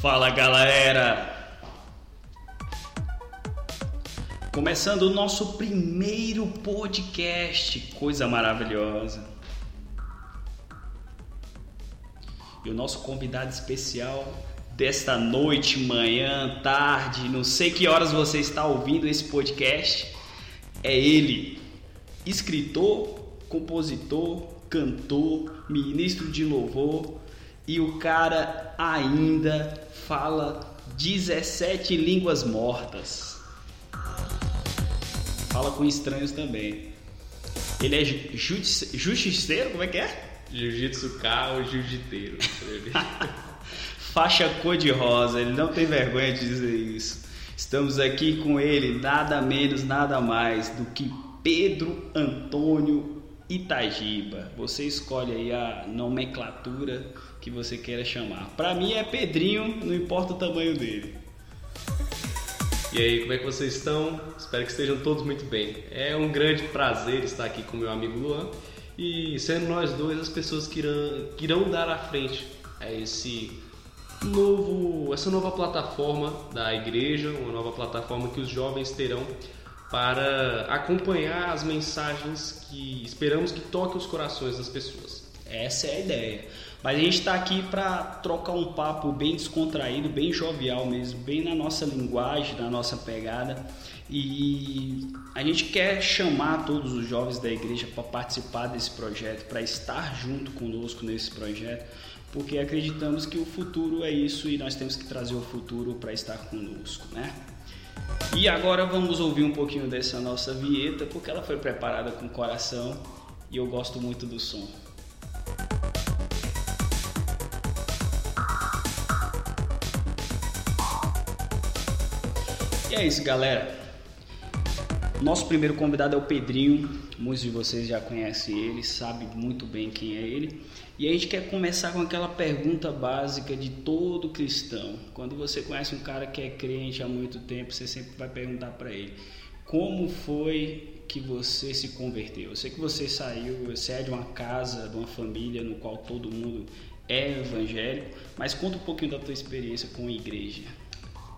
Fala galera! Começando o nosso primeiro podcast, coisa maravilhosa. E o nosso convidado especial desta noite, manhã, tarde, não sei que horas você está ouvindo esse podcast, é ele, escritor, compositor, cantor, ministro de louvor e o cara ainda fala 17 línguas mortas. Fala com estranhos também. Ele é justiceiro? Como é que é? Jiu-jitsu ou jiu-jiteiro. Faixa cor-de-rosa, ele não tem vergonha de dizer isso. Estamos aqui com ele, nada menos, nada mais do que Pedro Antônio Itagiba. Você escolhe aí a nomenclatura que você queira chamar. Para mim é Pedrinho, não importa o tamanho dele. E aí, como é que vocês estão? Espero que estejam todos muito bem. É um grande prazer estar aqui com meu amigo Luan e sendo nós dois as pessoas que irão, que irão dar à frente a esse novo, essa nova plataforma da igreja, uma nova plataforma que os jovens terão para acompanhar as mensagens que esperamos que toquem os corações das pessoas. Essa é a ideia. Mas a gente está aqui para trocar um papo bem descontraído, bem jovial mesmo, bem na nossa linguagem, na nossa pegada. E a gente quer chamar todos os jovens da igreja para participar desse projeto, para estar junto conosco nesse projeto, porque acreditamos que o futuro é isso e nós temos que trazer o futuro para estar conosco, né? E agora vamos ouvir um pouquinho dessa nossa vinheta, porque ela foi preparada com coração e eu gosto muito do som. É isso, galera. Nosso primeiro convidado é o Pedrinho. Muitos de vocês já conhecem ele, sabem muito bem quem é ele. E a gente quer começar com aquela pergunta básica de todo cristão. Quando você conhece um cara que é crente há muito tempo, você sempre vai perguntar para ele: como foi que você se converteu? Eu sei que você saiu, você é de uma casa, de uma família no qual todo mundo é evangélico, mas conta um pouquinho da tua experiência com a igreja.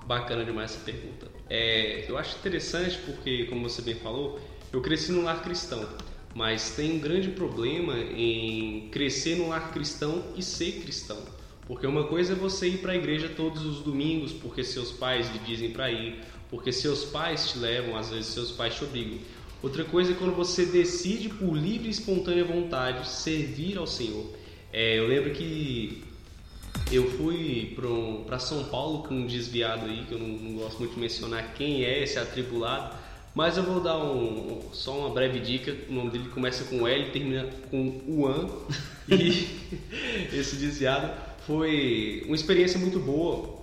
Bacana demais essa pergunta. É, eu acho interessante porque, como você bem falou, eu cresci num lar cristão, mas tem um grande problema em crescer num lar cristão e ser cristão. Porque uma coisa é você ir para a igreja todos os domingos porque seus pais lhe dizem para ir, porque seus pais te levam, às vezes seus pais te obrigam. Outra coisa é quando você decide por livre e espontânea vontade servir ao Senhor. É, eu lembro que eu fui para São Paulo com um desviado aí, que eu não, não, gosto muito de mencionar quem é esse atribulado, mas eu vou dar um, só uma breve dica. O nome dele começa com L e termina com Uan. E esse desviado foi uma experiência muito boa.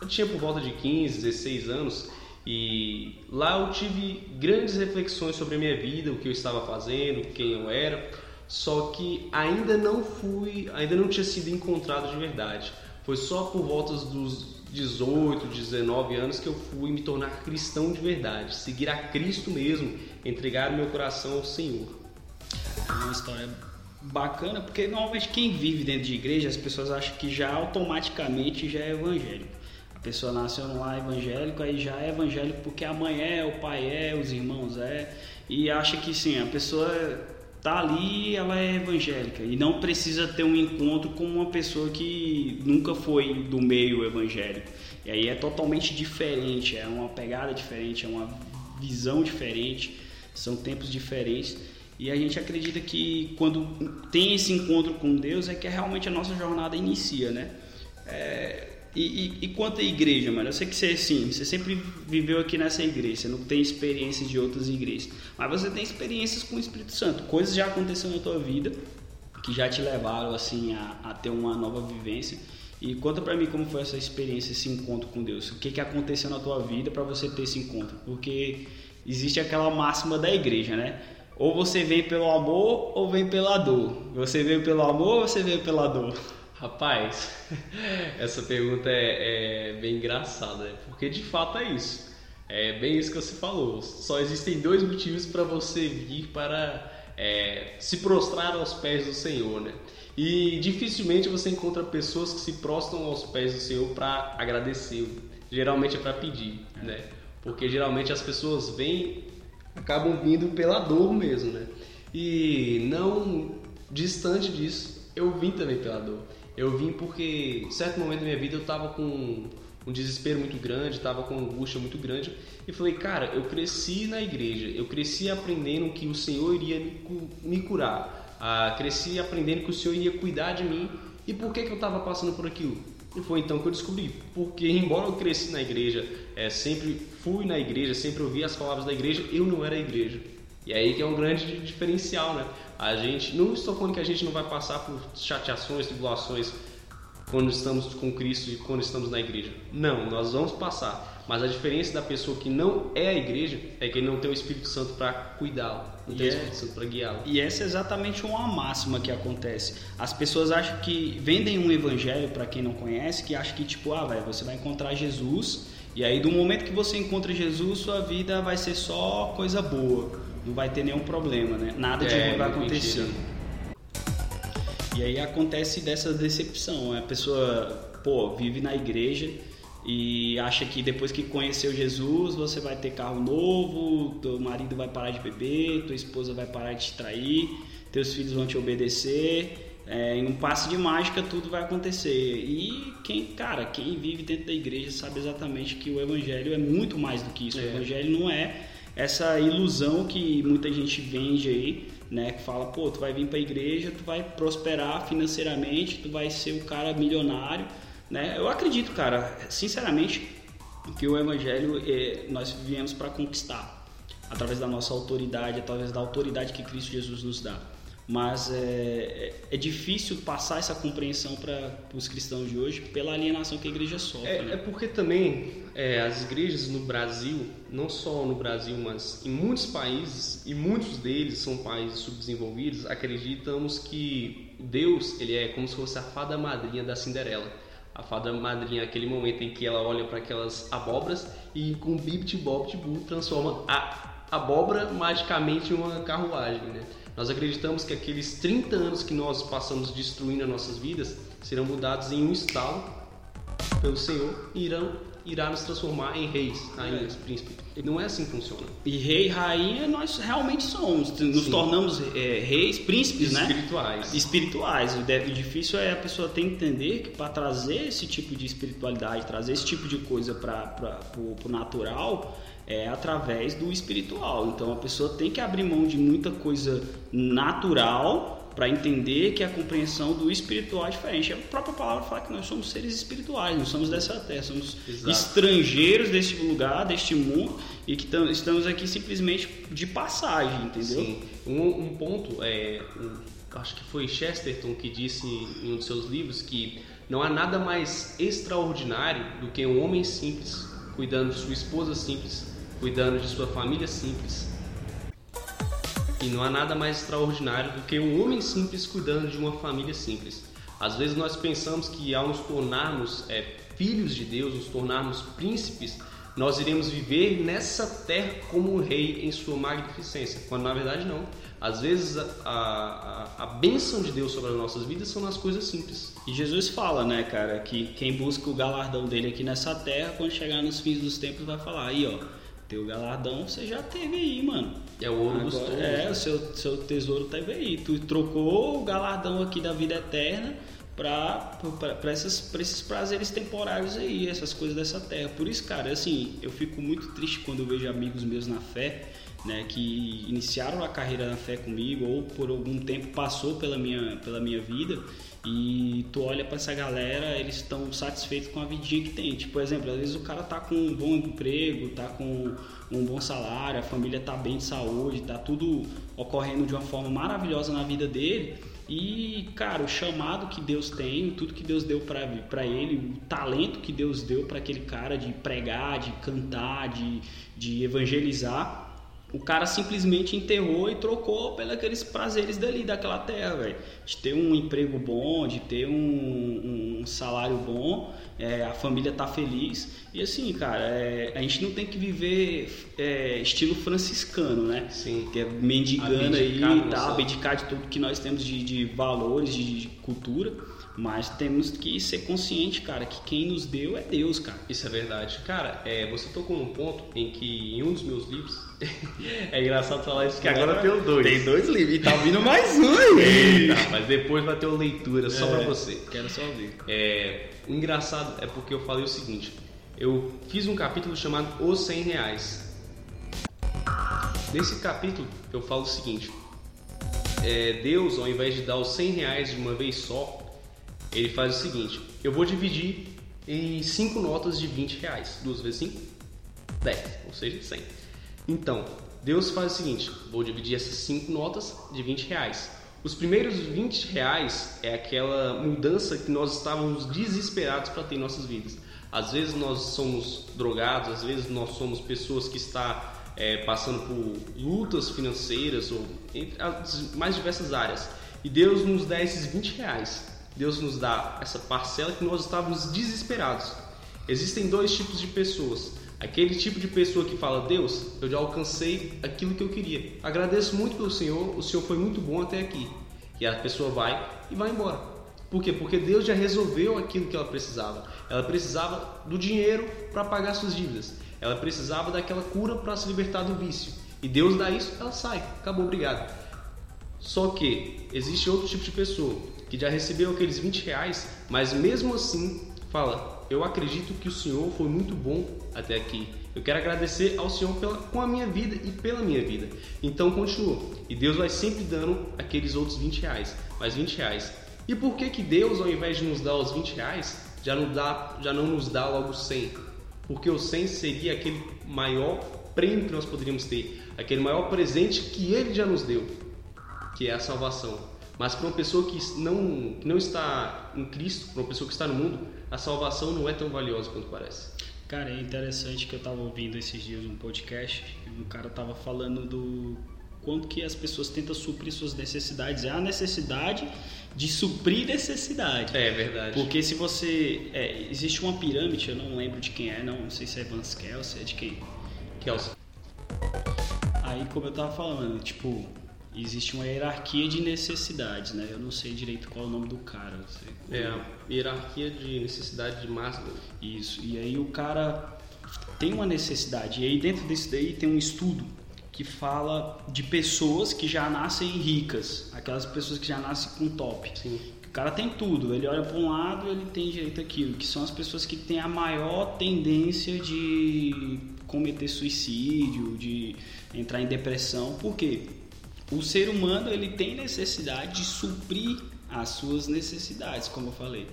Eu tinha por volta de 15, 16 anos e lá eu tive grandes reflexões sobre a minha vida, o que eu estava fazendo, quem eu era só que ainda não fui, ainda não tinha sido encontrado de verdade. Foi só por volta dos 18, 19 anos que eu fui me tornar cristão de verdade, seguir a Cristo mesmo, entregar o meu coração ao Senhor. É uma história bacana, porque normalmente quem vive dentro de igreja, as pessoas acham que já automaticamente já é evangélico. A pessoa nasceu lar evangélico, aí já é evangélico porque a mãe é, o pai é, os irmãos é, e acha que sim, a pessoa tá ali, ela é evangélica e não precisa ter um encontro com uma pessoa que nunca foi do meio evangélico. E aí é totalmente diferente, é uma pegada diferente, é uma visão diferente, são tempos diferentes. E a gente acredita que quando tem esse encontro com Deus é que realmente a nossa jornada inicia, né? É, e, e, e, quanto à igreja, mano, eu sei que você, sim, você sempre viveu aqui nessa igreja, você não tem experiências de outras igrejas, mas você tem experiências com o Espírito Santo, coisas já aconteceram na tua vida que já te levaram assim a, a ter uma nova vivência. E conta para mim como foi essa experiência, esse encontro com Deus. O que, que aconteceu na tua vida para você ter esse encontro? Porque existe aquela máxima da igreja, né? Ou você vem pelo amor ou vem pela dor. Você veio pelo amor ou você veio pela dor? Rapaz, essa pergunta é, é, bem engraçada, né? porque de fato é isso. É bem isso que você falou. Só existem dois motivos para você vir para é, se prostrar aos pés do Senhor, né? E dificilmente você encontra pessoas que se prostam aos pés do Senhor para agradecer. Geralmente é para pedir, é. né? Porque geralmente as pessoas vêm, acabam vindo pela dor mesmo, né? E não distante disso, eu vim também pela dor. Eu vim porque, em certo momento da minha vida, eu estava com um desespero muito grande, estava com angústia muito grande. E falei, cara, eu cresci na igreja, eu cresci aprendendo que o Senhor iria me, curar, ah, cresci aprendendo que o Senhor iria cuidar de mim. E por que, que eu estava passando por aquilo? E foi então que eu descobri. Porque, embora eu cresci na igreja, é, sempre fui na igreja, sempre ouvi as palavras da igreja, eu não era a igreja. E aí que é um grande diferencial, né? A gente, não estou falando que a gente não vai passar por chateações, tribulações quando estamos com Cristo e quando estamos na igreja. Não, nós vamos passar. Mas a diferença da pessoa que não é a igreja é que ele não tem o Espírito Santo para cuidá-lo, não tem o é Espírito Santo para guiá-lo. E essa é exatamente uma máxima que acontece. As pessoas acham que vendem um evangelho para quem não conhece, que acha que tipo, ah, velho, você vai encontrar Jesus e aí do momento que você encontra Jesus, sua vida vai ser só coisa boa não vai ter nenhum problema, né? Nada de é, ruim vai acontecer. Mentira. E aí acontece dessa decepção. A pessoa, pô, vive na igreja e acha que depois que conheceu Jesus, você vai ter carro novo, teu marido vai parar de beber, tua esposa vai parar de te trair, teus filhos vão te obedecer. É, em um passe de mágica tudo vai acontecer. E quem, cara, quem vive dentro da igreja sabe exatamente que o evangelho é muito mais do que isso. É. O evangelho não é essa ilusão que muita gente vende aí, né? Que fala, pô, tu vai vir para a igreja, tu vai prosperar financeiramente, tu vai ser o cara milionário, né? Eu acredito, cara, sinceramente, que o evangelho é, nós viemos para conquistar através da nossa autoridade, através da autoridade que Cristo Jesus nos dá mas é, é, é difícil passar essa compreensão para os cristãos de hoje pela alienação que a igreja sofre. É, né? é porque também é, as igrejas no Brasil, não só no Brasil, mas em muitos países, e muitos deles são países subdesenvolvidos, acreditamos que Deus ele é como se fosse a fada madrinha da Cinderela. A fada madrinha é aquele momento em que ela olha para aquelas abóboras e com bip bob transforma a abóbora magicamente em uma carruagem, né? Nós acreditamos que aqueles 30 anos que nós passamos destruindo as nossas vidas serão mudados em um estalo pelo Senhor e irão irá nos transformar em reis, rainhas, é. príncipes. Não é assim que funciona. E rei e rainha nós realmente somos. Nos Sim. tornamos é, reis, príncipes, Espirituais. né? Espirituais. O difícil é a pessoa ter que entender que para trazer esse tipo de espiritualidade, trazer esse tipo de coisa para o natural, é através do espiritual. Então a pessoa tem que abrir mão de muita coisa natural para entender que a compreensão do espiritual é diferente. A própria palavra fala que nós somos seres espirituais, não somos dessa terra, somos Exato. estrangeiros deste lugar, deste mundo e que estamos aqui simplesmente de passagem, entendeu? Sim. Um, um ponto é, um, acho que foi Chesterton que disse em um de seus livros que não há nada mais extraordinário do que um homem simples cuidando de sua esposa simples cuidando de sua família simples. E não há nada mais extraordinário do que um homem simples cuidando de uma família simples. Às vezes nós pensamos que ao nos tornarmos é, filhos de Deus, nos tornarmos príncipes, nós iremos viver nessa terra como um rei em sua magnificência, quando na verdade não. Às vezes a, a, a bênção de Deus sobre as nossas vidas são nas coisas simples. E Jesus fala, né, cara, que quem busca o galardão dele aqui nessa terra, quando chegar nos fins dos tempos, vai falar: aí, ó, teu galardão você já teve aí, mano. É o ouro dos touros. É, o seu, seu tesouro teve aí. Tu trocou o galardão aqui da vida eterna para esses, prazeres temporários aí, essas coisas dessa terra. Por isso, cara, assim, eu fico muito triste quando eu vejo amigos meus na fé, né, que iniciaram a carreira na fé comigo ou por algum tempo passou pela minha, pela minha vida e tu olha para essa galera, eles estão satisfeitos com a vidinha que tem. Tipo, por exemplo, às vezes o cara tá com um bom emprego, tá com um bom salário, a família tá bem de saúde, tá tudo ocorrendo de uma forma maravilhosa na vida dele. E, cara, o chamado que Deus tem, tudo que Deus deu para ele, o talento que Deus deu para aquele cara de pregar, de cantar, de, de evangelizar, o cara simplesmente enterrou e trocou pelos prazeres dali, daquela terra, velho. De ter um emprego bom, de ter um, um salário bom, é, a família tá feliz. E assim, cara, é, a gente não tem que viver é, estilo franciscano, né? Sim. Que é mendigando aí e tal, abdicar de tudo que nós temos de, de valores, de, de cultura. Mas temos que ser consciente, cara, que quem nos deu é Deus, cara. Isso é verdade. Cara, é, você tocou num ponto em que em um dos meus livros. é engraçado falar isso, que agora tem dois. Tem dois livros e tá vindo mais um aí. Eita, mas depois vai ter uma leitura só pra É, você. Quero só ver. É, o engraçado é porque eu falei o seguinte: eu fiz um capítulo chamado Os 100 Reais. Nesse capítulo eu falo o seguinte: é, Deus, ao invés de dar os 100 reais de uma vez só, ele faz o seguinte: eu vou dividir em cinco notas de 20 reais. Duas vezes 5? 10, ou seja, 100. Então, Deus faz o seguinte: vou dividir essas cinco notas de 20 reais. Os primeiros 20 reais é aquela mudança que nós estávamos desesperados para ter em nossas vidas. Às vezes nós somos drogados, às vezes nós somos pessoas que está é, passando por lutas financeiras ou entre as mais diversas áreas. E Deus nos dá esses 20 reais. Deus nos dá essa parcela que nós estávamos desesperados. Existem dois tipos de pessoas. Aquele tipo de pessoa que fala: Deus, eu já alcancei aquilo que eu queria. Agradeço muito pelo Senhor, o Senhor foi muito bom até aqui. E a pessoa vai e vai embora. Por quê? Porque Deus já resolveu aquilo que ela precisava. Ela precisava do dinheiro para pagar suas dívidas. Ela precisava daquela cura para se libertar do vício. E Deus dá isso, ela sai. Acabou, obrigado. Só que existe outro tipo de pessoa que já recebeu aqueles 20 reais, mas mesmo assim fala: Eu acredito que o Senhor foi muito bom até aqui. Eu quero agradecer ao Senhor pela, com a minha vida e pela minha vida. Então continua. E Deus vai sempre dando aqueles outros 20 reais, mais 20 reais. E por que que Deus, ao invés de nos dar os 20 reais, já não, dá, já não nos dá logo 100? Porque o 100 seria aquele maior prêmio que nós poderíamos ter, aquele maior presente que Ele já nos deu que é a salvação. Mas para uma pessoa que não, que não está em Cristo, para uma pessoa que está no mundo, a salvação não é tão valiosa quanto parece. Cara, é interessante que eu tava ouvindo esses dias um podcast e um cara tava falando do quanto que as pessoas tentam suprir suas necessidades. É a necessidade de suprir necessidade. É verdade. Porque se você. é, existe uma pirâmide, eu não lembro de quem é, não, não sei se é Vance Kelsey, é de quem. Kelsey. Aí, como eu tava falando, tipo, existe uma hierarquia de necessidades, né? Eu não sei direito qual é o nome do cara. É a hierarquia de necessidade de Maslow. Isso. E aí o cara tem uma necessidade. E aí dentro desse daí tem um estudo que fala de pessoas que já nascem ricas, aquelas pessoas que já nascem com top. Sim. O cara tem tudo, ele olha para um lado e ele tem direito àquilo, que são as pessoas que têm a maior tendência de cometer suicídio, de entrar em depressão. Por quê? O ser humano ele tem necessidade de suprir as suas necessidades, como eu falei.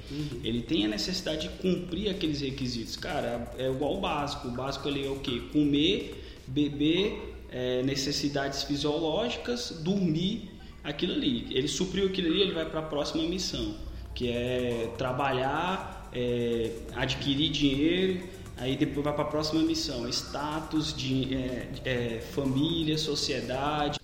Ele tem a necessidade de cumprir aqueles requisitos. Cara, é igual o básico. O básico ali é o quê? Comer, beber, é, necessidades fisiológicas, dormir, aquilo ali. Ele supriu aquilo ali, ele vai para a próxima missão, que é trabalhar, é, adquirir dinheiro, aí depois vai para a próxima missão, status, de, é, é, família, sociedade.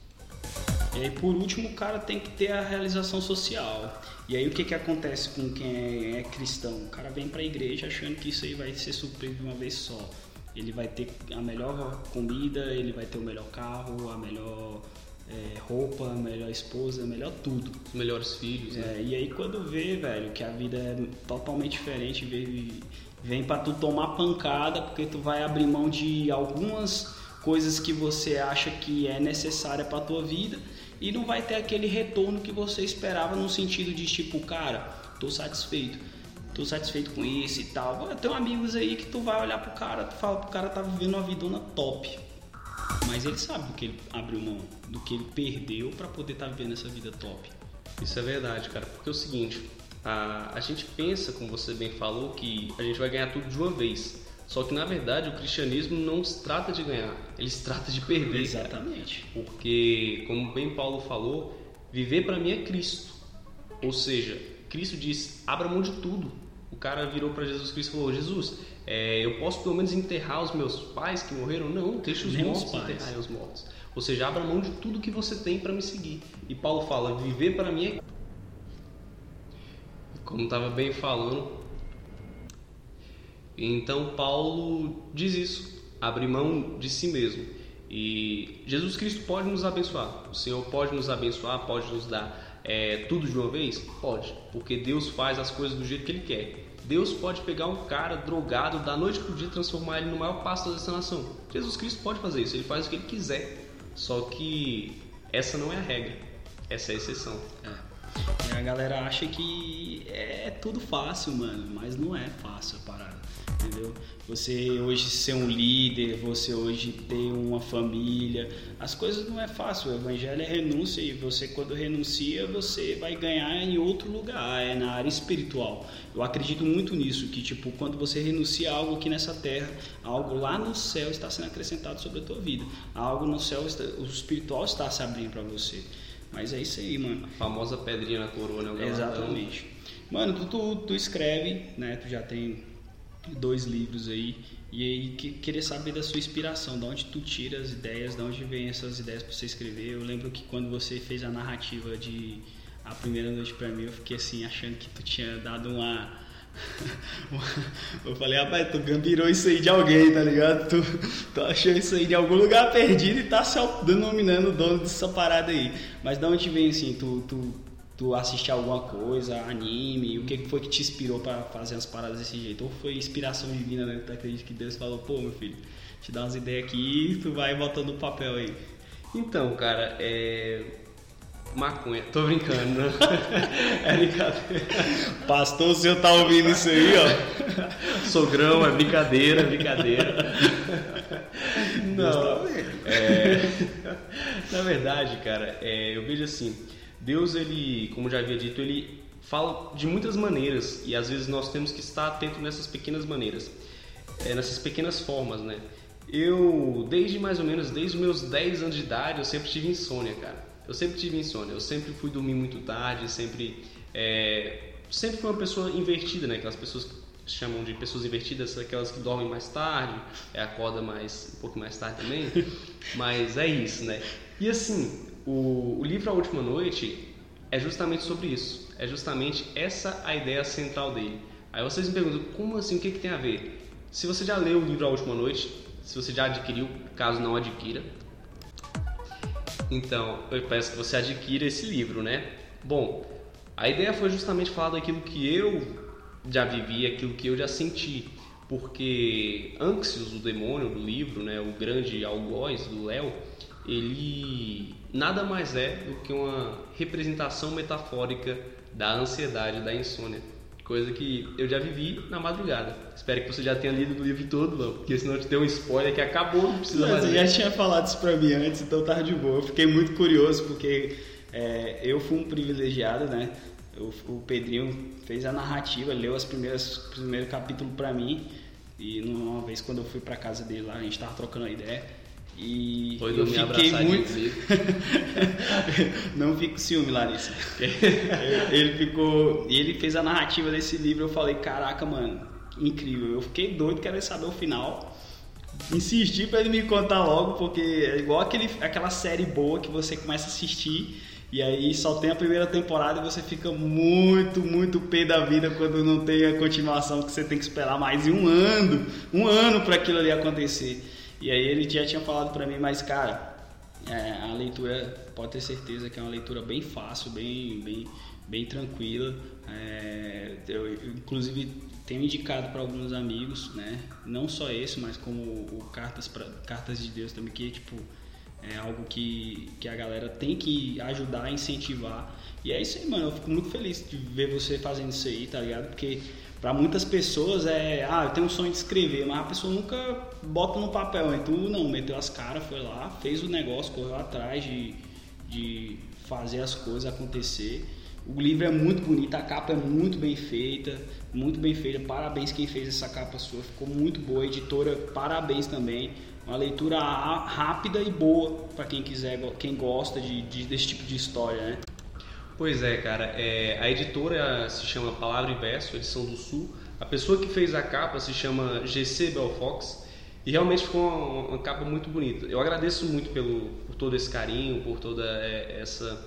E aí, por último, o cara tem que ter a realização social. E aí, o que, que acontece com quem é, cristão? O cara vem para a igreja achando que isso aí vai ser suprido de uma vez só. Ele vai ter a melhor comida, ele vai ter o melhor carro, a melhor é, roupa, a melhor esposa, a melhor tudo. Os melhores filhos, né? É, e aí quando vê, velho, que a vida é totalmente diferente, vem, vem para tu tomar pancada, porque tu vai abrir mão de algumas coisas que você acha que é necessária para tua vida e não vai ter aquele retorno que você esperava no sentido de tipo, cara, tô satisfeito. Tô satisfeito com isso e tal. Tenho amigos aí que tu vai olhar pro cara, tu fala pro cara tá vivendo uma vidona top. Mas ele sabe do que ele abriu mão, do que ele perdeu para poder estar vivendo essa vida top. Isso é verdade, cara. Porque é o seguinte, a, a gente pensa, como você bem falou, que a gente vai ganhar tudo de uma vez. Só que na verdade o cristianismo não se trata de ganhar, ele se trata de perder. cara. Exatamente. Porque, como bem Paulo falou, viver para mim é Cristo. Ou seja, Cristo diz: abra mão de tudo. O cara virou para Jesus Cristo e falou: Jesus, é, eu posso pelo menos enterrar os meus pais que morreram? Não, deixa os Nem os mortos pais. enterrarem os mortos. Ou seja, abra mão de tudo que você tem para me seguir. E Paulo fala: viver para mim é. Como estava bem falando. Então Paulo diz isso: abre mão de si mesmo. E Jesus Cristo pode nos abençoar. O Senhor pode nos abençoar, pode nos dar é, tudo de uma vez? Pode, porque Deus faz as coisas do jeito que Ele quer. Deus pode pegar um cara drogado da noite para o dia e transformar ele no maior pastor dessa nação. Jesus Cristo pode fazer isso, ele faz o que ele quiser. Só que essa não é a regra, essa é a exceção. É. A galera acha que é tudo fácil, mano, mas não é fácil a parada entendeu? Você hoje ser um líder, você hoje ter uma família, as coisas não é fácil. O evangelho é renúncia e você quando renuncia, você vai ganhar em outro lugar, é na área espiritual. Eu acredito muito nisso, que tipo, quando você renuncia a algo aqui nessa terra, algo lá no céu está sendo acrescentado sobre a tua vida. Algo no céu, o espiritual está se abrindo para você. Mas é isso aí, mano. A famosa pedrinha na coroa, né? Exatamente. Mano, tu, tu, tu escreve, né? Tu já tem dois livros aí e aí que, queria saber da sua inspiração, de onde tu tira as ideias, de onde vem essas ideias para você escrever. Eu lembro que quando você fez a narrativa de a primeira noite para mim, eu fiquei assim achando que tu tinha dado uma eu falei, rapaz, tu gambirou isso aí de alguém, tá ligado? Tu, tu achou isso aí de algum lugar perdido e tá se denominando o dono dessa parada aí. Mas de onde vem assim, tu, tu tu assistir alguma coisa, anime, o que foi que te inspirou para fazer as paradas desse jeito? Ou foi inspiração divina, né? Tu acredita que Deus falou, pô, meu filho, te dá umas ideias aqui e tu vai botando no papel aí. Então, cara, é. Maconha, tô brincando, né? é brincadeira. Pastor, o senhor tá ouvindo isso aí, ó? Sogrão, é brincadeira, é brincadeira. Não, é... na verdade, cara, é... eu vejo assim, Deus, ele, como já havia dito, ele fala de muitas maneiras e às vezes nós temos que estar atento nessas pequenas maneiras, é, nessas pequenas formas, né? Eu, desde mais ou menos, desde os meus 10 anos de idade, eu sempre tive insônia, cara. Eu sempre tive insônia, eu sempre fui dormir muito tarde, sempre, é, sempre fui uma pessoa invertida, né? Aquelas pessoas que chamam de pessoas invertidas, aquelas que dormem mais tarde, é, acorda mais, um pouco mais tarde também, mas é isso, né? E assim, o, o livro A Última Noite é justamente sobre isso. É justamente essa a ideia central dele. Aí vocês me perguntam, como assim, o que, que tem a ver? Se você já leu o livro A Última Noite, se você já adquiriu, caso não adquira, então eu peço que você adquira esse livro, né? Bom, a ideia foi justamente falar daquilo que eu já vivi, aquilo que eu já senti. Porque Anxious, o demônio do livro, né, o grande algoz do Léo, ele nada mais é do que uma representação metafórica da ansiedade, da insônia. Coisa que eu já vivi na madrugada. Espero que você já tenha lido o livro todo, porque senão eu te deu um spoiler que acabou, não precisa Mas mais. Você já tinha falado isso pra mim antes, então tá de boa. Eu fiquei muito curioso, porque é, eu fui um privilegiado, né? Eu, o Pedrinho fez a narrativa, leu as primeiras primeiro capítulo para mim. E uma vez quando eu fui para casa dele lá, a gente tava trocando ideia. E Foi eu fiquei muito. Não fico ciúme, Larissa. ele ficou. Ele fez a narrativa desse livro. Eu falei, caraca, mano, incrível. Eu fiquei doido, querendo saber o final. Insisti para ele me contar logo, porque é igual aquele, aquela série boa que você começa a assistir. E aí só tem a primeira temporada e você fica muito, muito pé da vida quando não tem a continuação, que você tem que esperar mais de um ano, um ano para aquilo ali acontecer. E aí ele já tinha falado para mim, mas cara, é, a leitura pode ter certeza que é uma leitura bem fácil, bem, bem, bem tranquila. É, eu, inclusive tenho indicado para alguns amigos, né? Não só esse, mas como o Cartas, pra, Cartas de Deus também, que tipo é algo que, que a galera tem que ajudar, incentivar. E é isso aí, mano. Eu fico muito feliz de ver você fazendo isso aí, tá ligado? Porque para muitas pessoas é, ah, eu tenho um sonho de escrever, mas a pessoa nunca bota no papel. E tu não, meteu as caras, foi lá, fez o negócio, correu atrás de, de fazer as coisas acontecer. O livro é muito bonito, a capa é muito bem feita, muito bem feita. Parabéns quem fez essa capa sua, ficou muito boa. Editora, parabéns também. Uma leitura rápida e boa para quem quiser, quem gosta de, de, desse tipo de história, né? Pois é, cara. É, a editora se chama Palavra e Verso, edição do Sul. A pessoa que fez a capa se chama GC Belfox. E realmente ficou uma, uma, capa muito bonita. Eu agradeço muito pelo, por todo esse carinho, por toda é, essa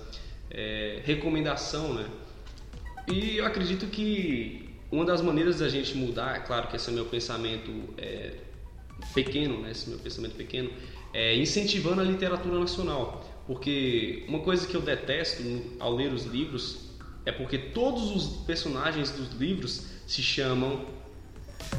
é, recomendação, né? E eu acredito que uma das maneiras da gente mudar, é claro que esse é meu pensamento é, pequeno, né? Esse meu pensamento pequeno, é incentivando a literatura nacional. Porque uma coisa que eu detesto ao ler os livros é porque todos os personagens dos livros se chamam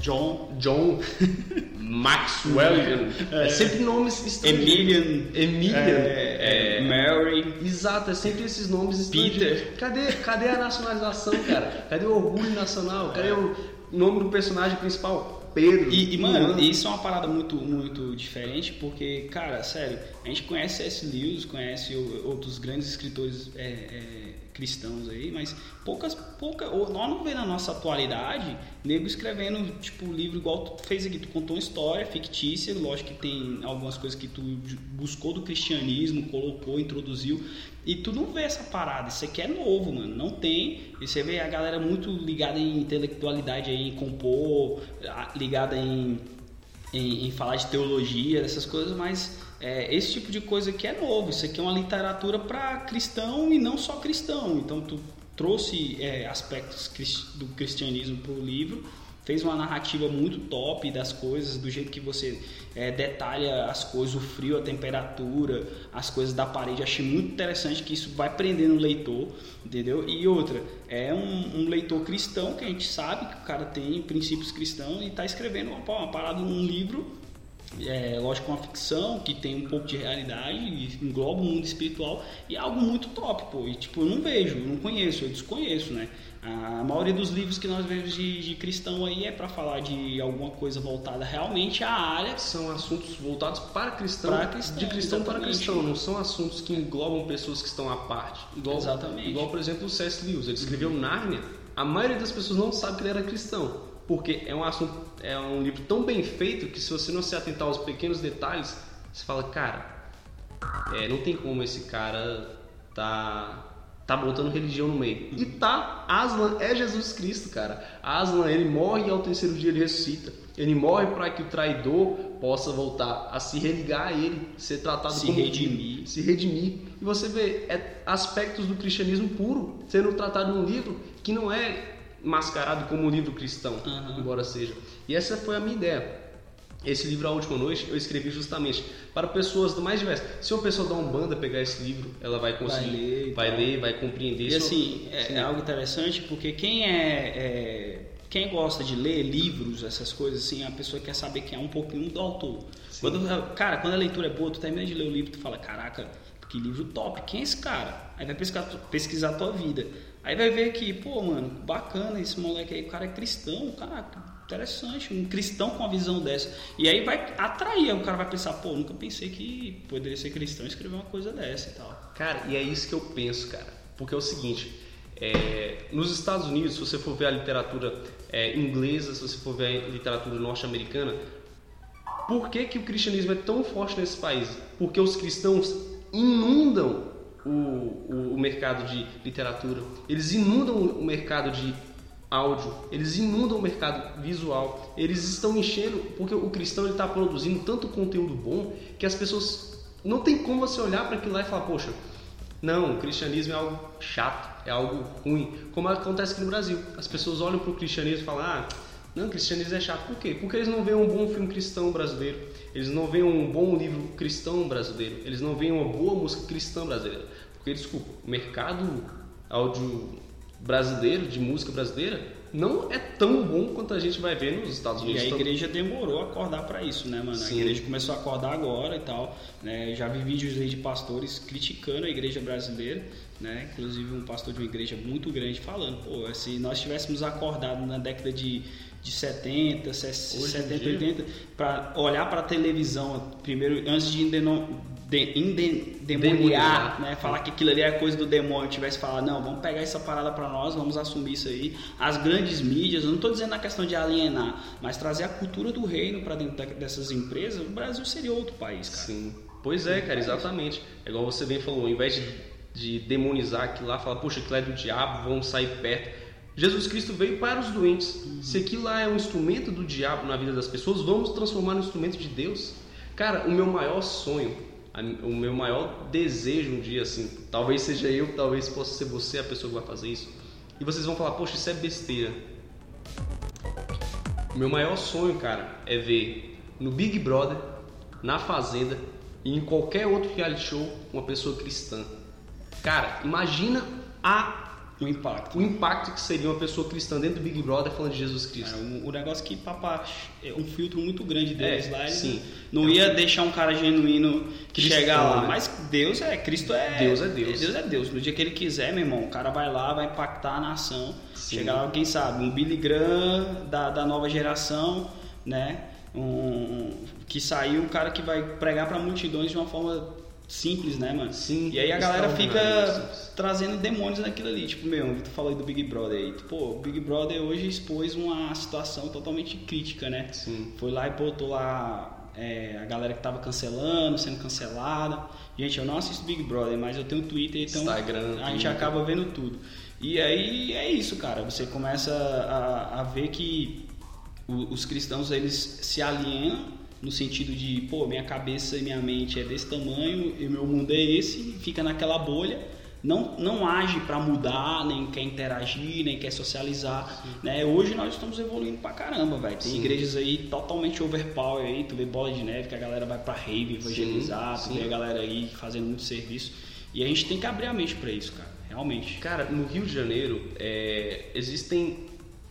John, John Maxwell, é, é, sempre nomes estranhos. Emilian, Emilian, é, é, Mary, exato, é sempre esses nomes Peter. Cadê, cadê a nacionalização, cara? Cadê o orgulho nacional? Cadê o nome do personagem principal? Pedro. E, e mano, isso é uma parada muito, muito diferente, porque, cara, sério, a gente conhece S. Lewis, conhece outros grandes escritores é, é, cristãos aí, mas poucas, pouca, ou nós não vê na nossa atualidade nego escrevendo, tipo, livro igual tu fez aqui, tu contou uma história fictícia, lógico que tem algumas coisas que tu buscou do cristianismo, colocou, introduziu, e tu não vê essa parada, isso aqui é novo, mano. Não tem. E você vê a galera muito ligada em intelectualidade aí, em compor, ligada em, em, em falar de teologia, dessas coisas, mas é, esse tipo de coisa aqui é novo. Isso aqui é uma literatura para cristão e não só cristão. Então tu trouxe é, aspectos do cristianismo para o livro fez uma narrativa muito top das coisas, do jeito que você é, detalha as coisas, o frio, a temperatura, as coisas da parede. Achei muito interessante que isso vai prendendo o leitor, entendeu? E outra, é um, um leitor cristão que a gente sabe que o cara tem princípios cristãos e está escrevendo uma, uma parada num livro é, lógico, uma ficção que tem um pouco de realidade, engloba o mundo espiritual e é algo muito top, pô. E tipo, eu não vejo, eu não conheço, eu desconheço, né? A maioria dos livros que nós vemos de, de cristão aí é para falar de alguma coisa voltada realmente à área. São assuntos voltados para cristão, para cristão de cristão para cristão, não são assuntos que englobam pessoas que estão à parte. Igual, exatamente. Igual, por exemplo, o C.S. Lewis, ele escreveu uhum. Nárnia. A maioria das pessoas não sabe que ele era cristão, porque é um assunto, é um livro tão bem feito que se você não se atentar aos pequenos detalhes, você fala, cara, é, não tem como esse cara tá tá botando religião no meio. E tá, Aslan é Jesus Cristo, cara. Aslan, ele morre e ao terceiro dia ele ressuscita. Ele morre para que o traidor possa voltar a se religar a ele, ser tratado se como redimir, se redimir. E você vê é aspectos do cristianismo puro sendo tratado num livro que não é mascarado como um livro cristão, uhum. embora seja. E essa foi a minha ideia. Esse livro, A Última Noite, eu escrevi justamente para pessoas do mais diversas. Se uma pessoa da Umbanda pegar esse livro, ela vai conseguir, vai ler, vai, ler, vai compreender. E assim, é, é, algo interessante porque quem é, é, quem gosta de ler livros, essas coisas assim, a pessoa quer saber quem é um pouquinho do autor. Quando, cara, quando a leitura é boa, tu termina de ler o livro, tu fala, caraca, que livro top, quem é esse cara? Aí vai pesquisar, pesquisar a tua vida. Aí vai ver que, pô, mano, bacana esse moleque aí, o cara é cristão, caraca interessante, um cristão com uma visão dessa. E aí vai atrair, o cara vai pensar, pô, nunca pensei que poderia ser cristão e escrever uma coisa dessa e tal. Cara, e é isso que eu penso, cara. Porque é o seguinte, é, nos Estados Unidos, se você for ver a literatura é, inglesa, se você for ver a literatura norte-americana, por que, que o cristianismo é tão forte nesse país? Porque os cristãos inundam o, o, o mercado de literatura, eles inundam o mercado de áudio, eles inundam o mercado visual, eles estão enchendo, porque o cristão está produzindo tanto conteúdo bom que as pessoas não tem como você olhar para aquilo lá e falar, poxa, não, o cristianismo é algo chato, é algo ruim, como acontece aqui no Brasil. As pessoas olham para o cristianismo e falam, ah, não, o cristianismo é chato. Por quê? Porque eles não veem um bom filme cristão brasileiro, eles não veem um bom livro cristão brasileiro, eles não veem uma boa música cristã brasileira. Porque, desculpa, o mercado áudio brasileiro, de música brasileira, não é tão bom quanto a gente vai ver nos Estados Unidos. E a igreja demorou a acordar para isso, né, mano? Sim. A igreja começou a acordar agora e tal. Né? Já vi vídeos aí de pastores criticando a igreja brasileira, né? Inclusive um pastor de uma igreja muito grande falando, pô, se nós tivéssemos acordado na década de, de 70, 70, 80, para olhar para a televisão primeiro, antes de de, demoniar, né? Falar que aquilo ali é coisa do demônio, tivesse falar, não, vamos pegar essa parada para nós, vamos assumir isso aí. As grandes mídias, eu não estou dizendo a questão de alienar, mas trazer a cultura do reino para dentro dessas empresas, o Brasil seria outro país, cara. Sim. Pois é, cara, exatamente. É igual você bem falou, ao invés de, de demonizar aquilo lá, falar, puxa, aquilo é do diabo, vamos sair perto. Jesus Cristo veio para os doentes. Uhum. Se aquilo lá é um instrumento do diabo na vida das pessoas, vamos transformar no instrumento de Deus. Cara, o meu maior sonho, o meu maior desejo um dia assim, talvez seja eu, talvez possa ser você a pessoa que vai fazer isso. E vocês vão falar, poxa, isso é besteira. O meu maior sonho, cara, é ver no Big Brother, na Fazenda e em qualquer outro reality show uma pessoa cristã. Cara, imagina a o impacto. O impacto que seria uma pessoa cristã dentro do Big Brother falando de Jesus Cristo. É, o, o negócio que papá é um filtro muito grande deles é, lá. Sim. Não ia deixar um cara genuíno que chegar lá. Né? Mas Deus é, Cristo é. Deus é Deus. Deus é Deus. No dia que ele quiser, meu irmão, o cara vai lá, vai impactar a nação. Sim. Chegar lá, quem sabe, um Billy Graham da, da nova geração, né? Um, que saiu um cara que vai pregar para multidões de uma forma simples, né, mano? Sim. E aí a galera fica trazendo demônios naquilo ali. Tipo, meu, tu falou aí do Big Brother aí. Pô, o Big Brother hoje expôs uma situação totalmente crítica, né? Sim. Foi lá e botou lá é, a galera que tava cancelando, sendo cancelada. Gente, eu não assisto Big Brother, mas eu tenho Twitter, então Instagram, a gente acaba vendo tudo. E aí é isso, cara. Você começa a, a ver que os cristãos eles se alienam no sentido de, pô, minha cabeça e minha mente é desse tamanho e meu mundo é esse, fica naquela bolha, não, não age para mudar, nem quer interagir, nem quer socializar, né? Hoje nós estamos evoluindo pra caramba, velho. Tem sim. igrejas aí totalmente overpower aí, tu vê bola de neve que a galera vai para rave evangelizar, sim, tu vê a galera aí fazendo muito serviço. E a gente tem que abrir a mente para isso, cara, realmente. Cara, no Rio de Janeiro é, existem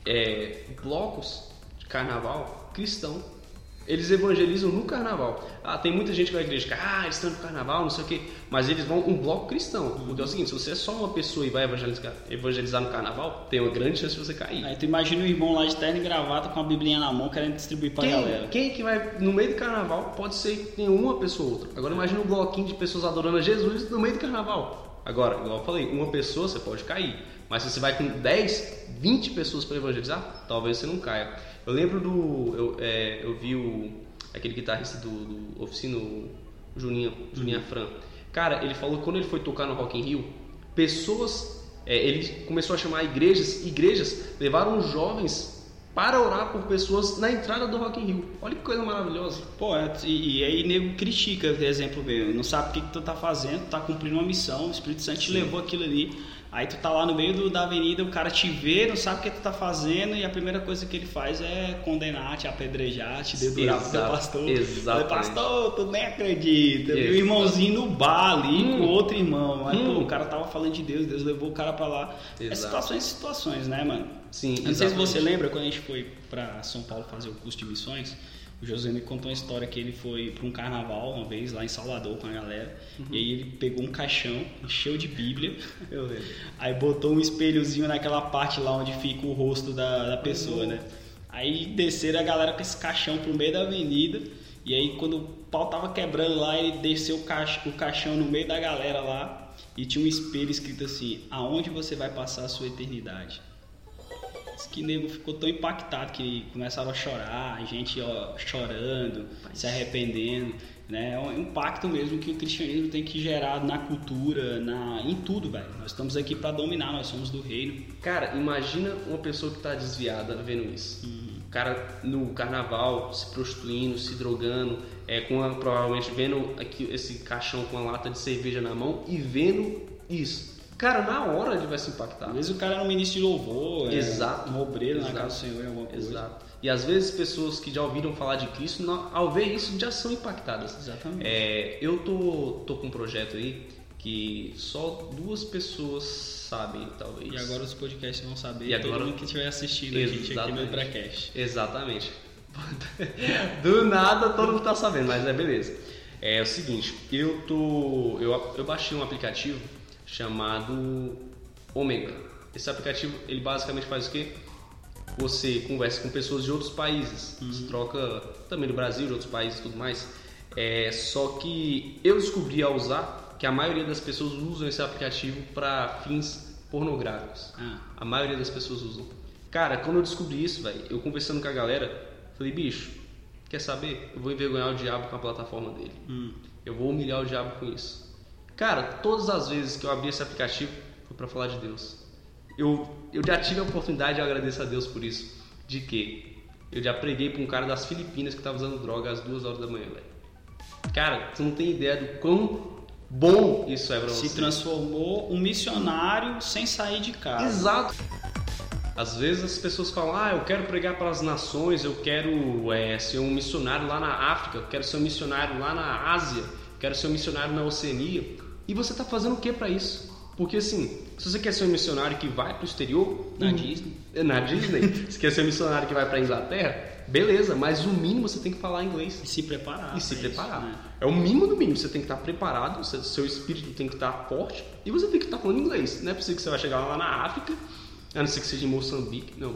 é, blocos de carnaval cristão eles evangelizam no carnaval. Ah, tem muita gente que vai à igreja, ah, eles estão no carnaval, não sei o quê. Mas eles vão um bloco cristão. Porque é o seguinte, se você é só uma pessoa e vai evangelizar, evangelizar no carnaval, tem uma grande chance de você cair. Aí tu imagina o irmão lá de terno e gravata com a biblinha na mão querendo distribuir pra quem, galera. Quem que vai no meio do carnaval pode ser que tenha uma pessoa ou outra. Agora imagina um bloquinho de pessoas adorando a Jesus no meio do carnaval. Agora, igual eu falei, uma pessoa você pode cair. Mas se você vai com 10, 20 pessoas para evangelizar, talvez você não caia. Eu lembro do. Eu, é, eu vi o aquele guitarrista do, do Oficino Juninho, Juninho uhum. Fran. Cara, ele falou que quando ele foi tocar no Rock in Rio, pessoas, é, ele começou a chamar igrejas, igrejas levaram jovens para orar por pessoas na entrada do Rock in Rio. Olha que coisa maravilhosa. Pô, é, e, e aí nego critica, por exemplo, meu, não sabe o que, que tu tá fazendo, tá cumprindo uma missão, o Espírito Santo te levou aquilo ali Aí tu tá lá no meio do, da avenida, o cara te vê, não sabe o que tu tá fazendo, e a primeira coisa que ele faz é condenar, te apedrejar, te dedurar pro teu pastor. Exato. Pastor, tu nem acredita. E o irmãozinho no bar ali hum. com outro irmão. Aí, hum. pô, o cara tava falando de Deus, Deus levou o cara pra lá. Exato. É situações e situações, né, mano? Sim, Não sei se você lembra quando a gente foi pra São Paulo fazer o curso de missões. O José me contou uma história que ele foi para um carnaval uma vez lá em Salvador com a galera. Uhum. E aí ele pegou um caixão, encheu de Bíblia. Eu lembro. Aí botou um espelhozinho naquela parte lá onde fica o rosto da, da pessoa, uhum. né? Aí desceram a galera com esse caixão pro meio da avenida. E aí quando o pau tava quebrando lá, ele desceu o, caix, o caixão no meio da galera lá. E tinha um espelho escrito assim: Aonde você vai passar a sua eternidade? Que nego ficou tão impactado que começava a chorar, a gente ó, chorando, se arrependendo. Né? É um impacto mesmo que o cristianismo tem que gerar na cultura, na, em tudo, velho. Nós estamos aqui para dominar, nós somos do reino. Cara, imagina uma pessoa que está desviada vendo isso. Uhum. O cara no carnaval se prostituindo, se drogando, é, com a, provavelmente vendo aqui esse caixão com a lata de cerveja na mão e vendo isso. Cara, na hora ele vai se impactar. Às vezes o cara é um ministro de louvor, Exato. É um obreiro Exato. na casa do Senhor, alguma coisa. Exato. E às vezes pessoas que já ouviram falar de Cristo, ao ver isso, já são impactadas. Exatamente. É, eu tô, tô com um projeto aí que só duas pessoas sabem, talvez. E agora os podcasts vão saber, e agora... todo mundo que estiver assistindo a gente aqui no Bracast. Exatamente. Do nada todo mundo tá sabendo, mas é beleza. É o seguinte, eu tô. Eu, eu baixei um aplicativo chamado Omega. Esse aplicativo ele basicamente faz o quê? Você conversa com pessoas de outros países, uhum. você troca também do Brasil, de outros países e tudo mais. É, só que eu descobri ao usar que a maioria das pessoas usam esse aplicativo para fins pornográficos. Ah. A maioria das pessoas usam. Cara, quando eu descobri isso, velho, eu conversando com a galera, falei, bicho, quer saber? Eu vou envergonhar o diabo com a plataforma dele. Hum. Eu vou humilhar o diabo com isso. Cara, todas as vezes que eu abri esse aplicativo foi para falar de Deus. eu, eu já tive a oportunidade de agradecer a Deus por isso. De que eu já preguei para um cara das Filipinas que estava usando droga às duas horas da manhã, velho. Cara, você não tem ideia do quão bom isso é pra Se você. transformou um missionário sem sair de casa. Exato. Às vezes as pessoas falam, ah, eu quero pregar para as nações, eu quero é, ser um missionário lá na África, eu quero ser um missionário lá na Ásia, eu quero ser um missionário na Oceania. E você está fazendo o que para isso? Porque assim, se você quer ser um missionário que vai para o exterior, Na hum, Disney. na Disney, se quer ser um missionário que vai para a Inglaterra, beleza, mas o mínimo você tem que falar inglês E se preparar. e se preparar. Isso, né? É o mínimo do mínimo. Você tem que estar preparado, seu- espírito tem que estar forte e você tem que estar falando inglês. Não é possível que você vai chegar lá na África, a não ser que seja em Moçambique. Não.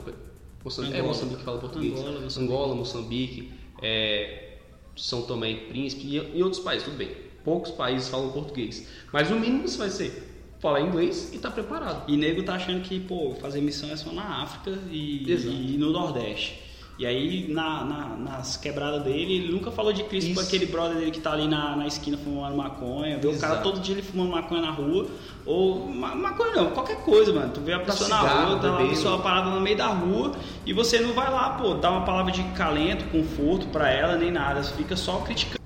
Moçambique, é. Moçambique que fala português. Angola, Moçambique. Angola, Moçambique, é, São Tomé e Príncipe e, e outros países, tudo bem. Poucos países falam português. Mas o mínimo você vai ser falar inglês e estar preparado. E nego tá achando que, pô, fazer missão é só na África e, e no Nordeste. E aí, na, na- nas quebradas dele, ele nunca falou de Cristo com Isso. aquele brother dele que tá ali na, na esquina fumando maconha. Vê o cara todo dia ele fumando maconha na rua. Ou ma- maconha não, qualquer coisa, mano. Tu vê a Tá pessoa na cigarro, rua, tá uma bebendo. pessoa parada no meio da rua e você não vai lá, pô, dar uma palavra de calento, conforto pra ela, nem nada. Você fica só criticando.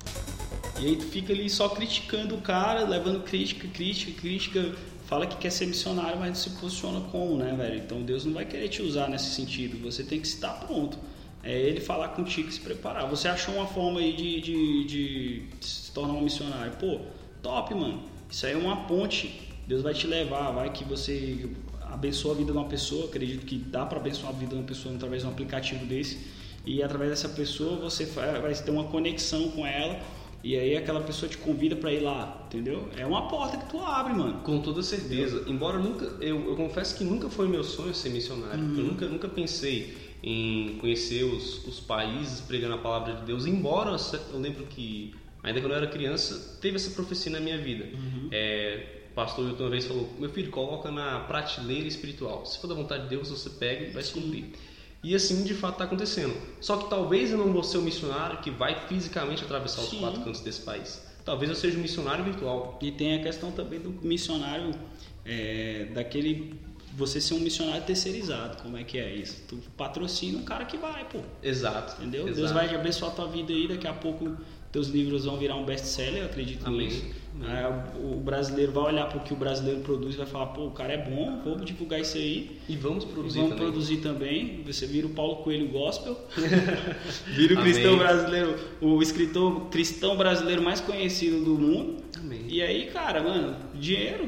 E aí tu fica ali só criticando o cara, levando crítica, crítica, crítica, fala que quer ser missionário, mas não se posiciona como, né, velho? Então Deus não vai querer te usar nesse sentido. Você tem que estar pronto. É ele falar contigo e se preparar. Você achou uma forma aí de, de, de se tornar um missionário. Pô, top, mano. Isso aí é uma ponte. Deus vai te levar, vai que você abençoa a vida de uma pessoa. Acredito que dá para abençoar a vida de uma pessoa através de um aplicativo desse. E através dessa pessoa você vai ter uma conexão com ela. E aí aquela pessoa te convida para ir lá, entendeu? É uma porta que tu abre, mano. Com toda certeza. Embora nunca, eu, eu confesso que nunca foi meu sonho ser missionário. Uhum. Eu nunca, nunca pensei em conhecer os, os países pregando a palavra de Deus. Embora eu lembro que, ainda quando eu era criança, teve essa profecia na minha vida. Uhum. É, o pastor Hilton uma vez falou: Meu filho, coloca na prateleira espiritual. Se for da vontade de Deus, você pega e vai se cumprir. E assim de fato está acontecendo. Só que talvez eu não vou ser o missionário que vai fisicamente atravessar os Sim. quatro cantos desse país. Talvez eu seja um missionário virtual. E tem a questão também do missionário, é, daquele. Você ser um missionário terceirizado, como é que é isso? Tu patrocina um cara que vai, pô. Exato. Entendeu? exato. Deus vai abençoar a tua vida aí, daqui a pouco teus livros vão virar um best-seller, eu acredito Amém. nisso. Aí o brasileiro vai olhar para o que o brasileiro produz e vai falar, pô, o cara é bom, vamos divulgar isso aí. E vamos E produzir vamos também. produzir também. Você vira o Paulo Coelho Gospel. vira o Amém. cristão brasileiro, o escritor cristão brasileiro mais conhecido do mundo. Amém. E aí, cara, mano, dinheiro,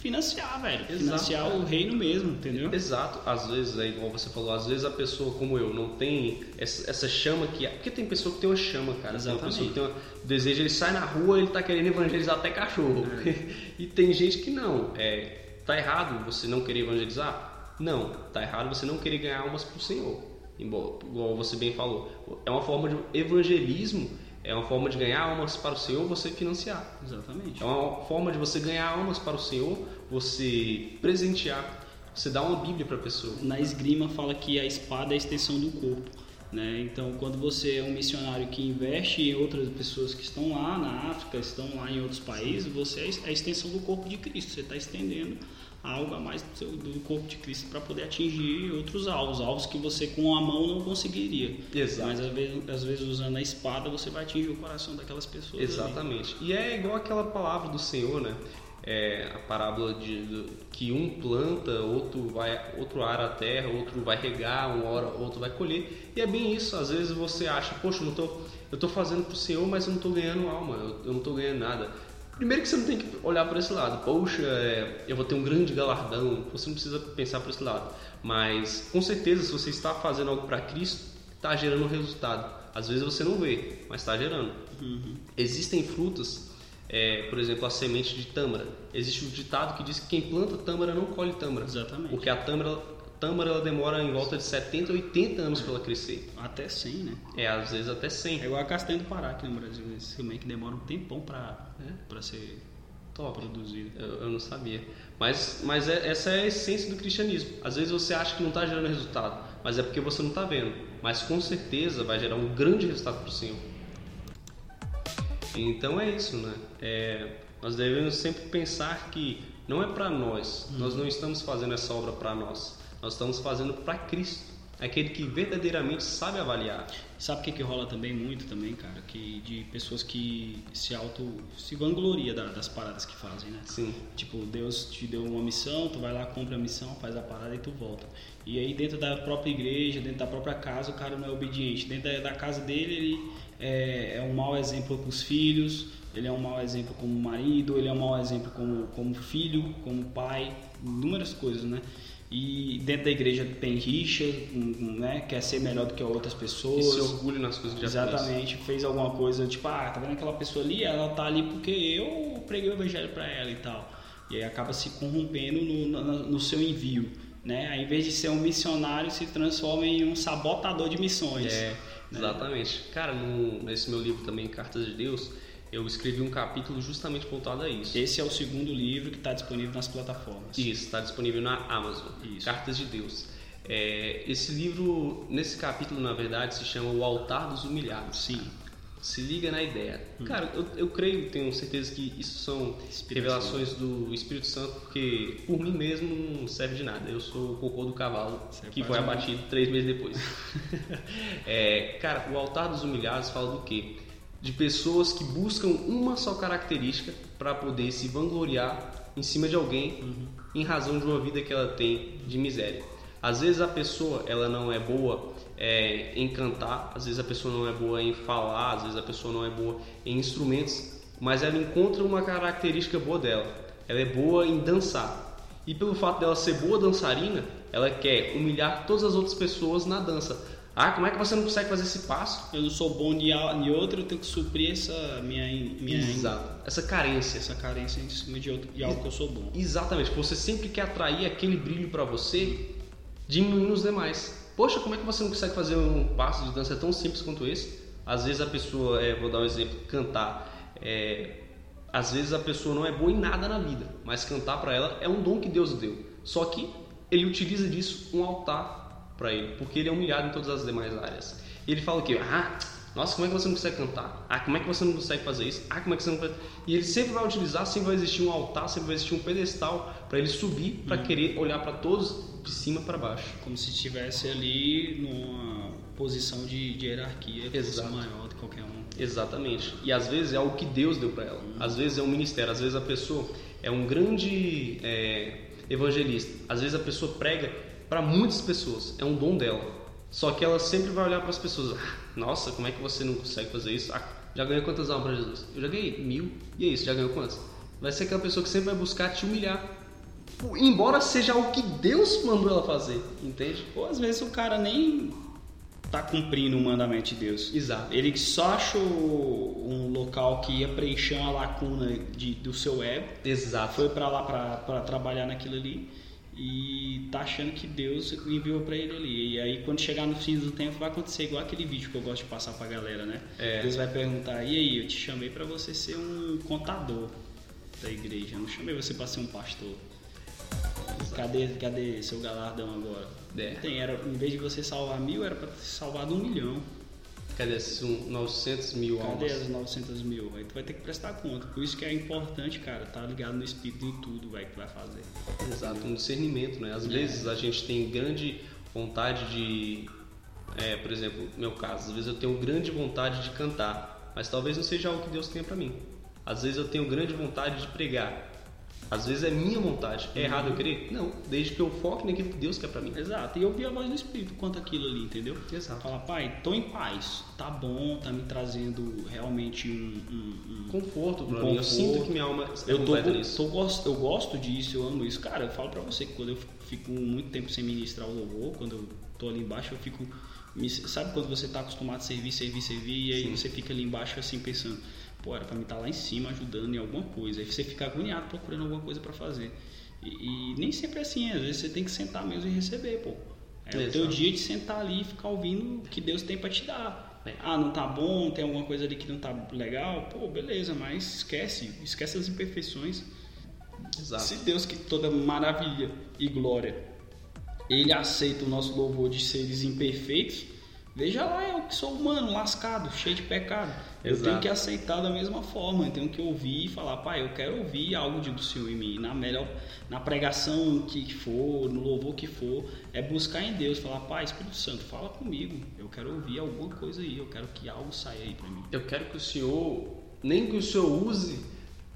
financiar, velho. Exato, financiar cara. o reino mesmo, entendeu? Exato, às vezes, é igual você falou, às vezes a pessoa como eu não tem essa, essa chama que. Porque tem pessoa que tem uma chama, cara. Tem uma Exatamente. pessoa que tem uma, desejo, ele sai na rua ele tá querendo evangelizar até cachorro. e tem gente que não. É, tá errado você não querer evangelizar? Não, tá errado você não querer ganhar almas pro Senhor. Embora, igual você bem falou. É uma forma de evangelismo, é uma forma de ganhar almas para o Senhor você financiar. Exatamente. É uma forma de você ganhar almas para o Senhor, você presentear, você dar uma Bíblia para a pessoa. Na esgrima fala que a espada é a extensão do corpo. Né? Então, quando você é um missionário que investe em outras pessoas que estão lá na África, estão lá em outros países, você é a extensão do corpo de Cristo. Você está estendendo algo a mais do, seu- do corpo de Cristo para poder atingir outros alvos, alvos que você com a mão não conseguiria. Exato. Mas às vezes, às vezes usando a espada você vai atingir o coração daquelas pessoas. ali. Exatamente. E é igual aquela palavra do Senhor, né? É a parábola de, que um planta, outro vai, outro ara a terra, outro vai regar, um hora, outro vai colher. E é bem isso. Às vezes você acha, poxa, eu não tô, eu tô fazendo pro Senhor, mas eu não tô ganhando alma, eu, eu não tô ganhando nada. Primeiro que você não tem que olhar para esse lado. Poxa, é, eu vou ter um grande galardão. Você não precisa pensar por esse lado. Mas com certeza, se você está fazendo algo para Cristo, está gerando um resultado. Às vezes você não vê, mas está gerando. Uhum. Existem frutas, é, por exemplo, a semente de tâmara. Existe um ditado que diz que quem planta tâmara não colhe tâmara. Exatamente. Porque a tâmara, tâmara ela demora em volta de 70, 80 anos para ela crescer. Até 100, né? É, às vezes até 100. É igual a castanha do Pará aqui no Brasil. Esse também que demora um tempão para É. pra ser Top. produzido. Eu, eu não sabia. Mas, mas é- essa é a essência do cristianismo. Às vezes você acha que não está gerando resultado, mas é porque você não está vendo. Mas com certeza vai gerar um grande resultado para o Senhor. Então é isso, né? É, nós devemos sempre pensar que não é para nós. Hum. Nós não estamos fazendo essa obra para nós. Nós estamos fazendo para Cristo. É aquele que verdadeiramente sabe avaliar. Sabe o que, que rola também muito também, cara? Que de pessoas que se auto se vangloria das paradas que fazem, né? Sim. Tipo, Deus te deu uma missão, tu vai lá, compra a missão, faz a parada e tu volta. E aí dentro da própria igreja, dentro da própria casa, o cara não é obediente. Dentro da, da casa dele, ele é, é um mau exemplo para os filhos, ele é um mau exemplo como marido, ele é um mau exemplo como, como filho, como pai, inúmeras coisas, né? E dentro da igreja tem rixa, né? Quer ser melhor do que outras pessoas. Esse orgulho nas coisas que já Exatamente. Fez. fez alguma coisa, tipo, ah, tá vendo aquela pessoa ali? Ela tá ali porque eu preguei o evangelho para ela e tal. E aí acaba se corrompendo no, no, no seu envio. Né? Em vez de ser um missionário, se transforma em um sabotador de missões. É, né? exatamente. Cara, no, nesse meu livro também, Cartas de Deus, eu escrevi um capítulo justamente voltado a isso. Esse é o segundo livro que está disponível nas plataformas. Isso, está disponível na Amazon. Isso. Cartas de Deus. É, esse livro, nesse capítulo, na verdade, se chama O Altar dos Humilhados. Sim. Se liga na ideia. Hum. Cara, eu, eu creio, tenho certeza que isso são revelações do Espírito Santo, porque por mim mesmo não serve de nada. Eu sou o cocô do cavalo Você que foi abatido três meses depois. é, cara, o altar dos humilhados fala do quê? De pessoas que buscam uma só característica para poder se vangloriar em cima de alguém uhum. em razão de uma vida que ela tem de miséria. Às vezes a pessoa ela não é boa é, em cantar, às vezes a pessoa não é boa em falar, às vezes a pessoa não é boa em instrumentos, mas ela encontra uma característica boa dela. Ela é boa em dançar. E pelo fato dela ser boa dançarina, ela quer humilhar todas as outras pessoas na dança ah, como é que você não consegue fazer esse passo? Eu não sou bom em outro, eu tenho que suprir essa minha, minha Exato. essa carência, essa carência em cima de, outro, de algo que eu sou bom. Exatamente. Você sempre quer atrair aquele brilho para você, diminuindo os demais. Poxa, como é que você não consegue fazer um passo de dança tão simples quanto esse? Às vezes a pessoa, é, vou dar um exemplo, cantar. É, às vezes a pessoa não é boa em nada na vida, mas cantar para ela é um dom que Deus deu. Só que ele utiliza disso um altar para ele, porque ele é humilhado em todas as demais áreas. E ele fala o quê? Ah, nossa, como é que você não consegue cantar? Ah, como é que você não consegue fazer isso? Ah, como é que você não consegue... E ele sempre vai utilizar, sempre vai existir um altar, sempre vai existir um pedestal para ele subir, para uhum. querer olhar para todos de cima para baixo. Como se estivesse ali numa posição de, de hierarquia Exato. maior do que qualquer um. Exatamente. E às vezes é algo que Deus deu para ela. Uhum. Às vezes é um ministério, às vezes a pessoa é um grande é, evangelista. Às vezes a pessoa prega para muitas pessoas, é um dom dela. Só que ela sempre vai olhar para as pessoas: ah, Nossa, como é que você não consegue fazer isso? Ah, já ganhou quantas almas para Jesus? Eu já ganhei mil. E é isso, já ganhou quantas? Vai ser aquela pessoa que sempre vai buscar te humilhar. Embora seja o que Deus mandou ela fazer, entende? Ou às vezes o cara nem tá cumprindo o mandamento de Deus. Exato. Ele só achou um local que ia preencher uma lacuna de, do seu ego. Exato. Foi para lá para trabalhar naquilo ali e tá achando que Deus enviou para ele ali. E aí quando chegar no fim do tempo vai acontecer igual aquele vídeo que eu gosto de passar pra galera, né? É. Deus vai perguntar: "E aí, eu te chamei para você ser um contador da igreja, eu não chamei você para ser um pastor". Cadê, cadê seu galardão agora? É. Tem, era, em vez de você salvar mil, era para ter salvado um milhão. Cadê esses 900 mil Cadê almas? Cadê as 900 mil? Aí tu vai ter que prestar conta. Por isso que é importante, cara, tá ligado no espírito em tudo, vai que vai fazer. Exato, um discernimento, né? Às é. vezes a gente tem grande vontade de, é, por exemplo, no meu caso, às vezes eu tenho grande vontade de cantar, mas talvez não seja algo que Deus tenha para mim. Às vezes eu tenho grande vontade de pregar, às vezes é minha vontade. É errado eu querer? Não, desde que eu foque naquilo que Deus quer para mim. Exato. E eu vi a voz do Espírito quanto aquilo ali, entendeu? Exato. Fala, pai, tô em paz, tá bom, tá me trazendo realmente um, um, um conforto para um mim. Eu sinto que minha alma eu tô, tô, gosto, eu gosto disso, eu amo isso. Cara, eu falo para você que quando eu fico muito tempo sem ministrar o louvor, quando eu tô ali embaixo, eu fico sabe quando você está acostumado a servir, servir, servir e aí Sim. você fica ali embaixo assim pensando pô, era pra mim estar tá lá em cima ajudando em alguma coisa. Aí você fica agoniado procurando alguma coisa para fazer. E, e, nem sempre é assim, às vezes você tem que sentar mesmo e receber, pô. É Exato. o teu dia de sentar ali e ficar ouvindo o que Deus tem para te dar. É. Ah, não tá bom, tem alguma coisa ali que não tá legal, pô, beleza, mas esquece, esquece as imperfeições. Exato. Se Deus que toda maravilha e glória, ele aceita o nosso louvor de seres imperfeitos, Veja lá, eu que sou humano, lascado, cheio de pecado. Eu Exato. tenho que aceitar da mesma forma, eu tenho que ouvir e falar, pai, eu quero ouvir algo de- do Senhor em mim. Na melhor, na pregação que for, no louvor que for, é buscar em Deus, falar, pai, Espírito Santo, fala comigo. Eu quero ouvir alguma coisa aí, eu quero que algo saia aí pra mim. Eu quero que o senhor, nem que o senhor use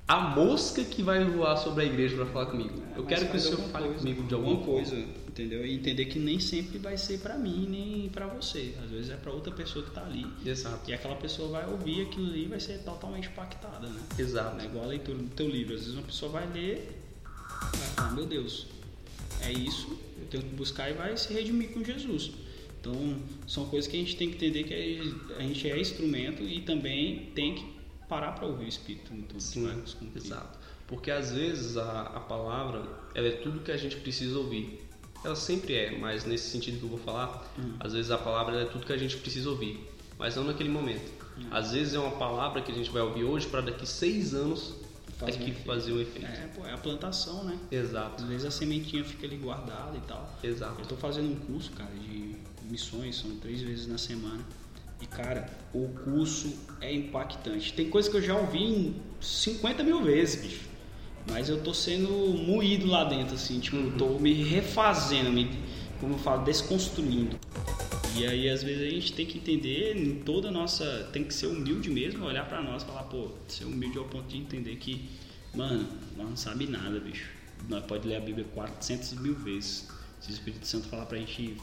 a mosca que vai voar sobre a igreja para falar comigo. É, eu quero que o senhor fale coisa, comigo de alguma coisa. Entendeu? E entender que nem sempre vai ser pra mim, nem pra você. Às vezes é pra outra pessoa que tá ali. Exato. E aquela pessoa vai ouvir aquilo ali e vai ser totalmente impactada, né? Exato. É igual a leitura do teu livro. Às vezes uma pessoa vai ler, vai falar, meu Deus, é isso, eu tenho que buscar e vai se redimir com Jesus. Então, são coisas que a gente tem que entender que a gente é instrumento e também tem que parar para ouvir o Espírito que Sim, cumprir. exato. Porque às vezes a, a palavra ela é tudo que a gente precisa ouvir. Ela sempre é, mas nesse sentido que eu vou falar, Hum. às vezes a palavra é tudo que a gente precisa ouvir, mas não naquele momento. Hum. Às vezes é uma palavra que a gente vai ouvir hoje para daqui seis anos Faz é um que efeito. fazer o efeito. É, pô, é a plantação, né? Exato, Às vezes a sementinha fica ali guardada e tal. exato. Eu tô fazendo um curso, cara, de missões, são três vezes na semana. E, cara, o curso é impactante. Tem coisa que eu já ouvi em 50 mil vezes, bicho. Mas eu tô sendo moído lá dentro, assim, tipo, eu tô me refazendo, me, como eu falo, desconstruindo. E aí, às vezes, a gente tem que entender em toda a nossa. Tem que ser humilde mesmo, olhar pra nós e falar, pô, ser humilde ao ponto de entender que, mano, nós não sabe nada, bicho. Nós pode ler a Bíblia 400 mil vezes. Se o Espírito Santo falar pra gente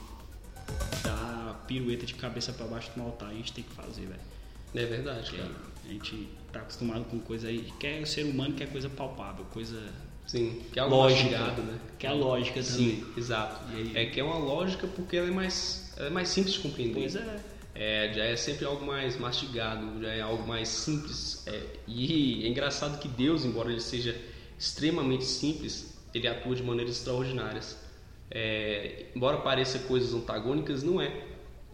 dar pirueta de cabeça pra baixo no altar, a gente tem que fazer, velho. É verdade, cara. a gente tá acostumado com coisa aí. Quer o ser humano quer coisa palpável, coisa Sim, que é algo lógica. né? Que é a lógica também. Sim, exato. É que é uma lógica porque ela é mais, ela é mais simples de compreender. Pois é. É, já é sempre algo mais mastigado, já é algo mais simples. É, e é engraçado que Deus, embora ele seja extremamente simples, ele atua de maneiras extraordinárias. É, embora pareça coisas antagônicas, não é.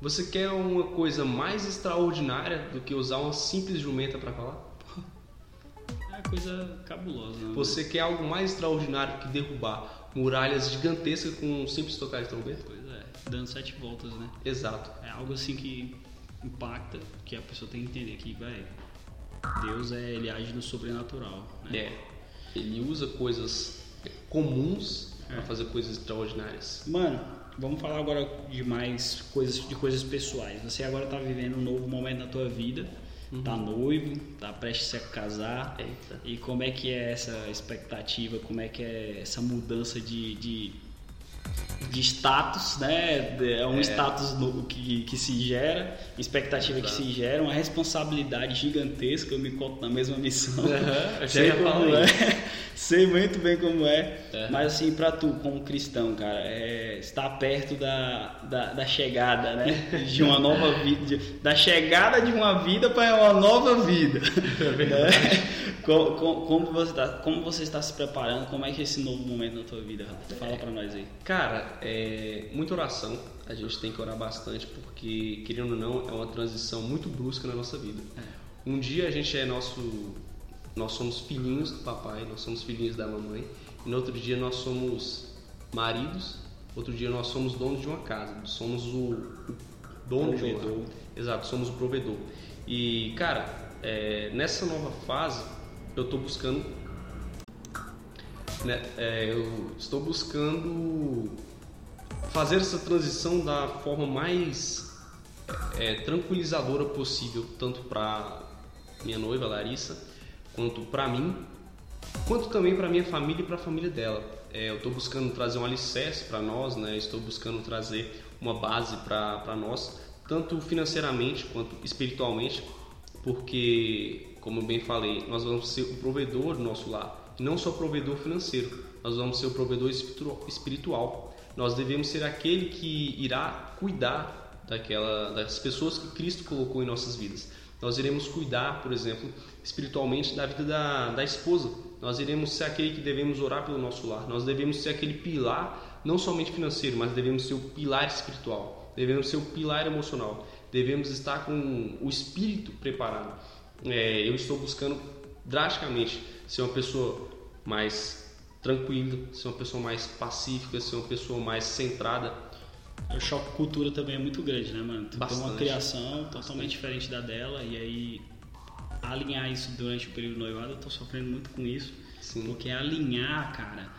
Você quer uma coisa mais extraordinária do que usar uma simples jumenta para falar? É coisa cabulosa. Né? Você quer algo mais extraordinário que derrubar muralhas gigantescas com um simples tocar de trombeta? Pois é, dando sete voltas, né? Exato. É algo assim que impacta, que a pessoa tem que entender que, velho, Deus é, ele age no sobrenatural. Né? É. Ele usa coisas comuns para É. fazer coisas extraordinárias. Mano, vamos falar agora de mais coisas, de coisas pessoais. Você agora tá vivendo um novo momento na tua vida, tá noivo, tá prestes a casar. Eita. E como é que é essa expectativa, como é que é essa mudança de, de, de status, né? É um É. status novo que, que se gera, expectativa Exato. que se gera, uma responsabilidade gigantesca, eu me conto na mesma missão. Eu já Sei como é. Sei muito bem como é. É. Mas assim, pra tu, como cristão, cara, é, está perto da, da, da chegada, né? De uma nova vida. de- da chegada de uma vida para uma nova vida. né? Como, como, como você tá, como você está se preparando? Como é que é esse novo momento na tua vida, Rafa? Fala pra nós aí. Cara, é muita oração. A gente tem que orar bastante porque, querendo ou não, é uma transição muito brusca na nossa vida. Um dia a gente é nosso. Nós somos filhinhos do papai, nós somos filhinhos da mamãe. E no outro dia nós somos maridos, outro dia nós somos donos de uma casa. Somos o, dono de Provedor. uma. Exato, somos o provedor. E, cara, é, nessa nova fase, eu tô buscando né, é, eu estou buscando fazer essa transição da forma mais é, tranquilizadora possível, tanto para minha noiva Larissa, quanto para mim, quanto também para minha família e para a família dela. É, eu estou buscando trazer um alicerce para nós, né? estou buscando trazer uma base para nós, tanto financeiramente quanto espiritualmente, porque, como eu bem falei, nós vamos ser o provedor do nosso lar, não só provedor financeiro, nós vamos ser o provedor espiritu- espiritual. Nós devemos ser aquele que irá cuidar daquela, das pessoas que Cristo colocou em nossas vidas. Nós iremos cuidar, por exemplo, espiritualmente da vida da, da esposa. Nós iremos ser aquele que devemos orar pelo nosso lar. Nós devemos ser aquele pilar, não somente financeiro, mas devemos ser o pilar espiritual. Devemos ser o pilar emocional. Devemos estar com o espírito preparado. É, eu estou buscando drasticamente ser uma pessoa mais tranquila, ser uma pessoa mais pacífica, ser uma pessoa mais centrada. O choque cultura também é muito grande, né, mano? Tu tem uma criação totalmente diferente da dela e aí alinhar isso durante o período do noivado, eu tô sofrendo muito com isso. Sim. Porque alinhar, cara,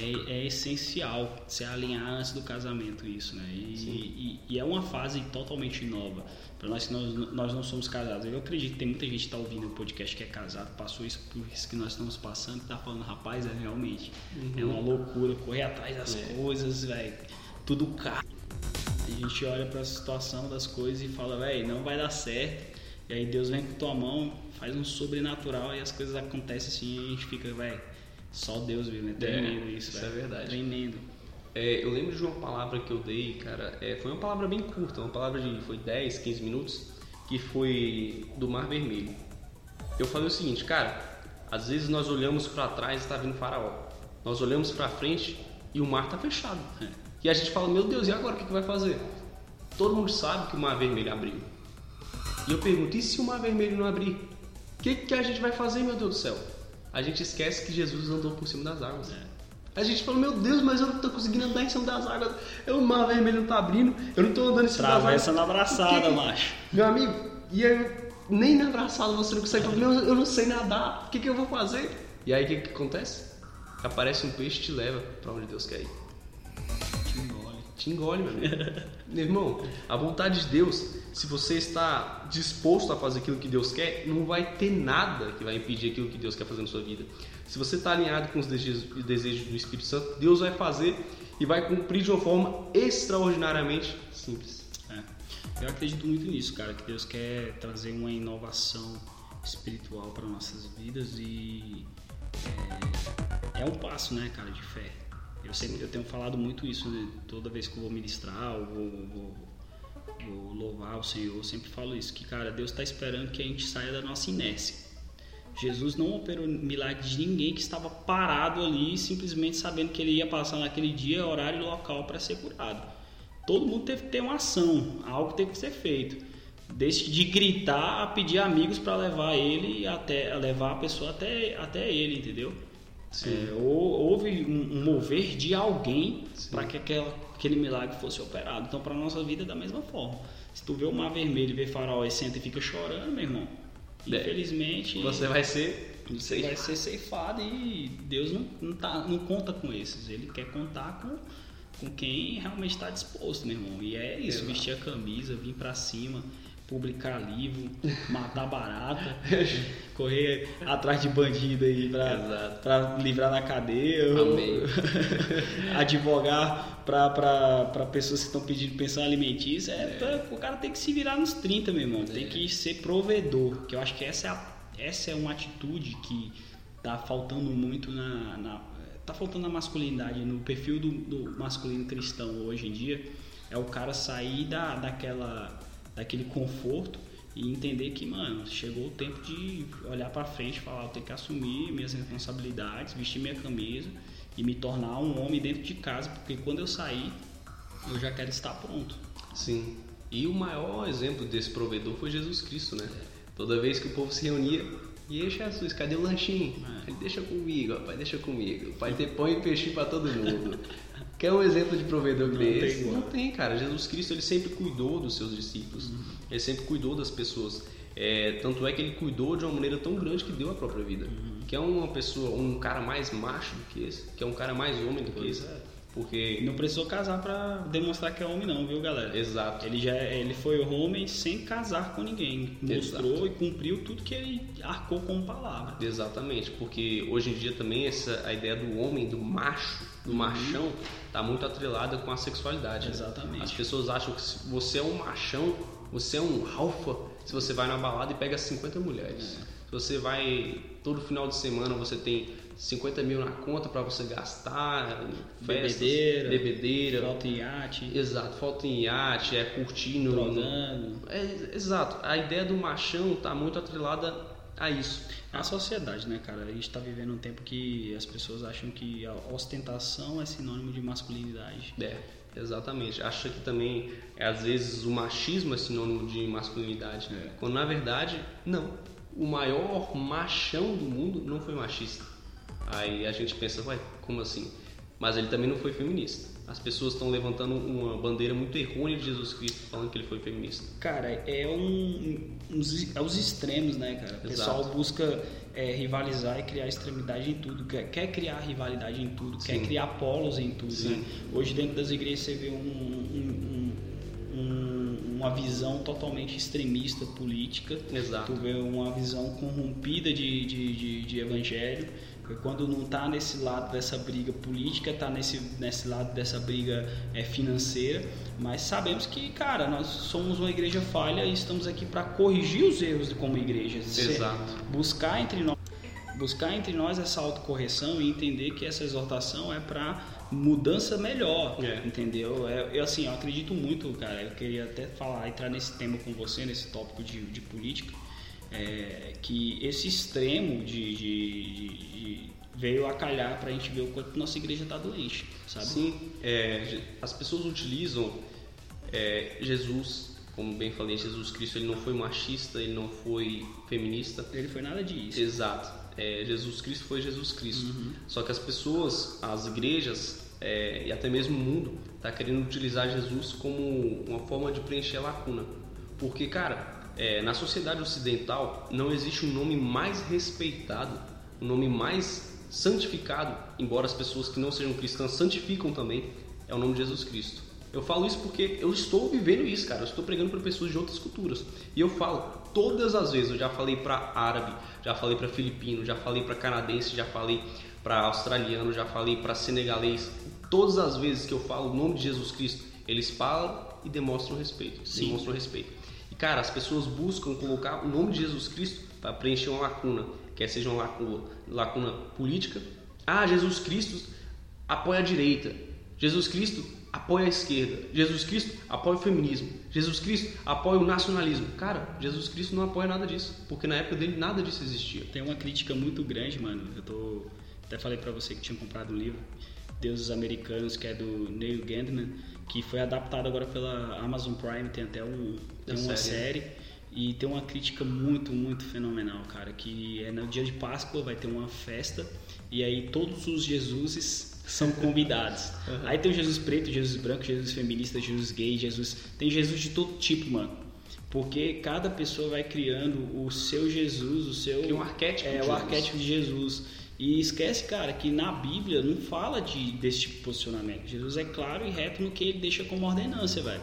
é, é essencial você alinhar antes do casamento isso, né? E, e- e é uma fase totalmente nova. Para nós que nós, nós não somos casados. Eu acredito que tem muita gente que tá ouvindo o podcast que é casado, passou isso por isso que nós estamos passando, tá falando, rapaz, é realmente é uma loucura correr atrás das É. coisas, velho. Tudo caro. A gente olha para a situação das coisas e fala, velho, não vai dar certo. E aí Deus vem com tua mão, faz um sobrenatural e as coisas acontecem assim e a gente fica, velho, só Deus viu, né? Tremendo isso, isso velho. é verdade. Tremendo. É, eu lembro de uma palavra que eu dei, cara, é, foi uma palavra bem curta, uma palavra de foi 10, 15 minutos, que foi do Mar Vermelho. Eu falei o seguinte, cara, às vezes nós olhamos para trás e está vindo faraó. Nós olhamos para frente e o mar tá fechado. E a gente fala, meu Deus, e agora o que, que vai fazer? Todo mundo sabe que o Mar Vermelho abriu. E eu pergunto, e se o Mar Vermelho não abrir? O que, que a gente vai fazer, meu Deus do céu? A gente esquece que Jesus andou por cima das águas. A gente fala, meu Deus, mas eu não tô conseguindo andar em cima das águas. Eu, o mar vermelho não tá abrindo, eu não tô andando em cima Travessa das na águas. abraçada, O que que- macho. Meu amigo, e aí, nem na abraçada você não consegue meu, eu não sei nadar, o que, que eu vou fazer? E aí o que, que acontece? Aparece um peixe e te leva pra onde Deus quer ir. Te engole. Te engole, meu amigo. Meu irmão, a vontade de Deus, se você está disposto a fazer aquilo que Deus quer, não vai ter nada que vai impedir aquilo que Deus quer fazer na sua vida. Se você está alinhado com os desejos, do Espírito Santo, Deus vai fazer e vai cumprir de uma forma extraordinariamente simples. É. Eu acredito muito nisso, cara, que Deus quer trazer uma inovação espiritual para nossas vidas e é, é um passo, né, cara, de fé. Eu sempre eu tenho falado muito isso, né? Toda vez que eu vou ministrar, ou vou, vou, vou louvar o Senhor, eu sempre falo isso, que cara, Deus está esperando que a gente saia da nossa inércia. Jesus não operou milagre de ninguém que estava parado ali, simplesmente sabendo que ele ia passar naquele dia, horário e local para ser curado. Todo mundo teve que ter uma ação, algo teve que ser feito. Desde de gritar a pedir amigos para levar ele até levar a pessoa até, até ele, entendeu? É, ou- houve um, mover de alguém para que aquela, aquele milagre fosse operado. Então, para nossa vida é da mesma forma. Se tu vê o mar vermelho e vê faraó e senta e fica chorando, meu irmão, É. infelizmente Você vai ser. você vai ser ceifado e Deus não, não, tá, não conta com esses. Ele quer contar com, com quem realmente está disposto, meu irmão. E é isso, Exato. vestir a camisa, vir para cima, publicar livro, matar barata, correr atrás de bandido aí pra livrar da cadeia. Advogar pra pessoas que estão pedindo pensão alimentícia. É, pra- o cara tem que se virar nos 30, meu irmão. Tem que ser provedor. Que eu acho que essa é, a- essa é uma atitude que tá faltando muito na. na- tá faltando na masculinidade, no perfil do, do masculino cristão hoje em dia. É o cara sair da, daquela, daquele conforto e entender que, mano, chegou o tempo de olhar pra frente e falar, eu tenho que assumir minhas responsabilidades, vestir minha camisa e me tornar um homem dentro de casa, porque quando eu sair, eu já quero estar pronto. Sim. E o maior exemplo desse provedor foi Jesus Cristo, né? Toda vez que o povo se reunia, e aí Jesus, cadê o lanchinho? É. Ele deixa comigo, pai, deixa comigo. O pai tem pão e peixinho pra todo mundo. Quer um exemplo de provedor que Não tem esse? Não tem, cara. Jesus Cristo, ele sempre cuidou dos seus discípulos. Uhum. Ele sempre cuidou das pessoas. É, tanto é que ele cuidou de uma maneira tão grande que deu a própria vida. Uhum. Que é uma pessoa, um cara mais macho do que esse, que é um cara mais homem do que Pois esse. é. Porque... Não precisou casar pra demonstrar que é homem não, viu, galera? Exato. Ele já ele foi homem sem casar com ninguém. Mostrou Exato. e cumpriu tudo que ele arcou como palavra. Exatamente, porque hoje em dia também essa a ideia do homem, do macho, do machão, tá muito atrelada com a sexualidade. né? Exatamente. As pessoas acham que se você é um machão, você é um alfa, se você vai na balada e pega 50 mulheres. Se você vai todo final de semana, você tem 50 mil na conta para você gastar, festas, Bebedeira, bebedeira. Falta em iate, Exato, falta em iate, é curtindo. drogando. É, exato, a ideia do machão tá muito atrelada a isso. É a sociedade, né, cara? A gente tá vivendo um tempo que as pessoas acham que a ostentação é sinônimo de masculinidade. É, exatamente. Acha que também, é, às vezes, o machismo é sinônimo de masculinidade. É. Quando, na verdade, não. O maior machão do mundo não foi machista. Aí a gente pensa, ué, como assim? Mas ele também não foi feminista. As pessoas estão levantando uma bandeira muito errônea de Jesus Cristo, falando que ele foi feminista. Cara, é um, uns, é os extremos, né, cara? O pessoal Exato. busca é, rivalizar e criar extremidade em tudo. Quer, quer criar rivalidade em tudo, quer Sim. criar polos em tudo, Sim. né? Hoje dentro das igrejas você vê um- um- um- uma visão totalmente extremista política. Exato. Tu vê uma visão corrompida de, de, de, de evangelho. Quando não está nesse lado dessa briga política, está nesse, nesse lado dessa briga é, financeira. Mas sabemos que, cara, nós somos uma igreja falha e estamos aqui para corrigir os erros como igreja. Ser- Exato. Buscar entre nós buscar entre nós essa autocorreção e entender que essa exortação é para mudança melhor, É. entendeu? É, eu assim, eu acredito muito, cara. Eu queria até falar, entrar nesse tema com você, nesse tópico de, de política, é, que esse extremo de- de- de- veio a calhar para a gente ver o quanto nossa igreja está doente, sabe? Sim, é, as pessoas utilizam é, Jesus, como bem falei, Jesus Cristo ele não foi machista, ele não foi feminista. Ele foi nada disso. Exato. É, Jesus Cristo foi Jesus Cristo. Uhum. Só que as pessoas, as igrejas é, e até mesmo o mundo tá querendo utilizar Jesus como uma forma de preencher a lacuna. Porque, cara, é, na sociedade ocidental não existe um nome mais respeitado, um nome mais santificado, embora as pessoas que não sejam cristãs santificam também, é o nome de Jesus Cristo. Eu falo isso porque eu estou vivendo isso, cara. Eu estou pregando para pessoas de outras culturas. E eu falo, todas as vezes, eu já falei para árabe, já falei para filipino, já falei para canadense, já falei para australiano, já falei para senegalês. Todas as vezes que eu falo o nome de Jesus Cristo, eles falam e demonstram respeito. Sim. Demonstram respeito. E cara, as pessoas buscam colocar o nome de Jesus Cristo para preencher uma lacuna, quer seja uma lacuna, lacuna política. Ah, Jesus Cristo apoia a direita. Jesus Cristo apoia a esquerda. Jesus Cristo apoia o feminismo. Jesus Cristo apoia o nacionalismo. Cara, Jesus Cristo não apoia nada disso, porque na época dele nada disso existia. Tem uma crítica muito grande, mano. Eu tô até falei pra você que tinha comprado um livro, Deuses Americanos, que é do Neil Gaiman, que foi adaptado agora pela Amazon Prime, tem até um, tem uma série. série. E tem uma crítica muito, muito fenomenal, cara, que é no dia de Páscoa vai ter uma festa e aí todos os Jesuses são convidados. Aí tem o Jesus preto, Jesus branco, Jesus feminista, Jesus gay, Jesus, tem Jesus de todo tipo, mano. Porque cada pessoa vai criando o seu Jesus, o seu Cria um arquétipo é de o Jesus. arquétipo de Jesus. E esquece, cara, que na Bíblia não fala de, desse tipo de posicionamento. Jesus é claro e reto no que ele deixa como ordenância, velho.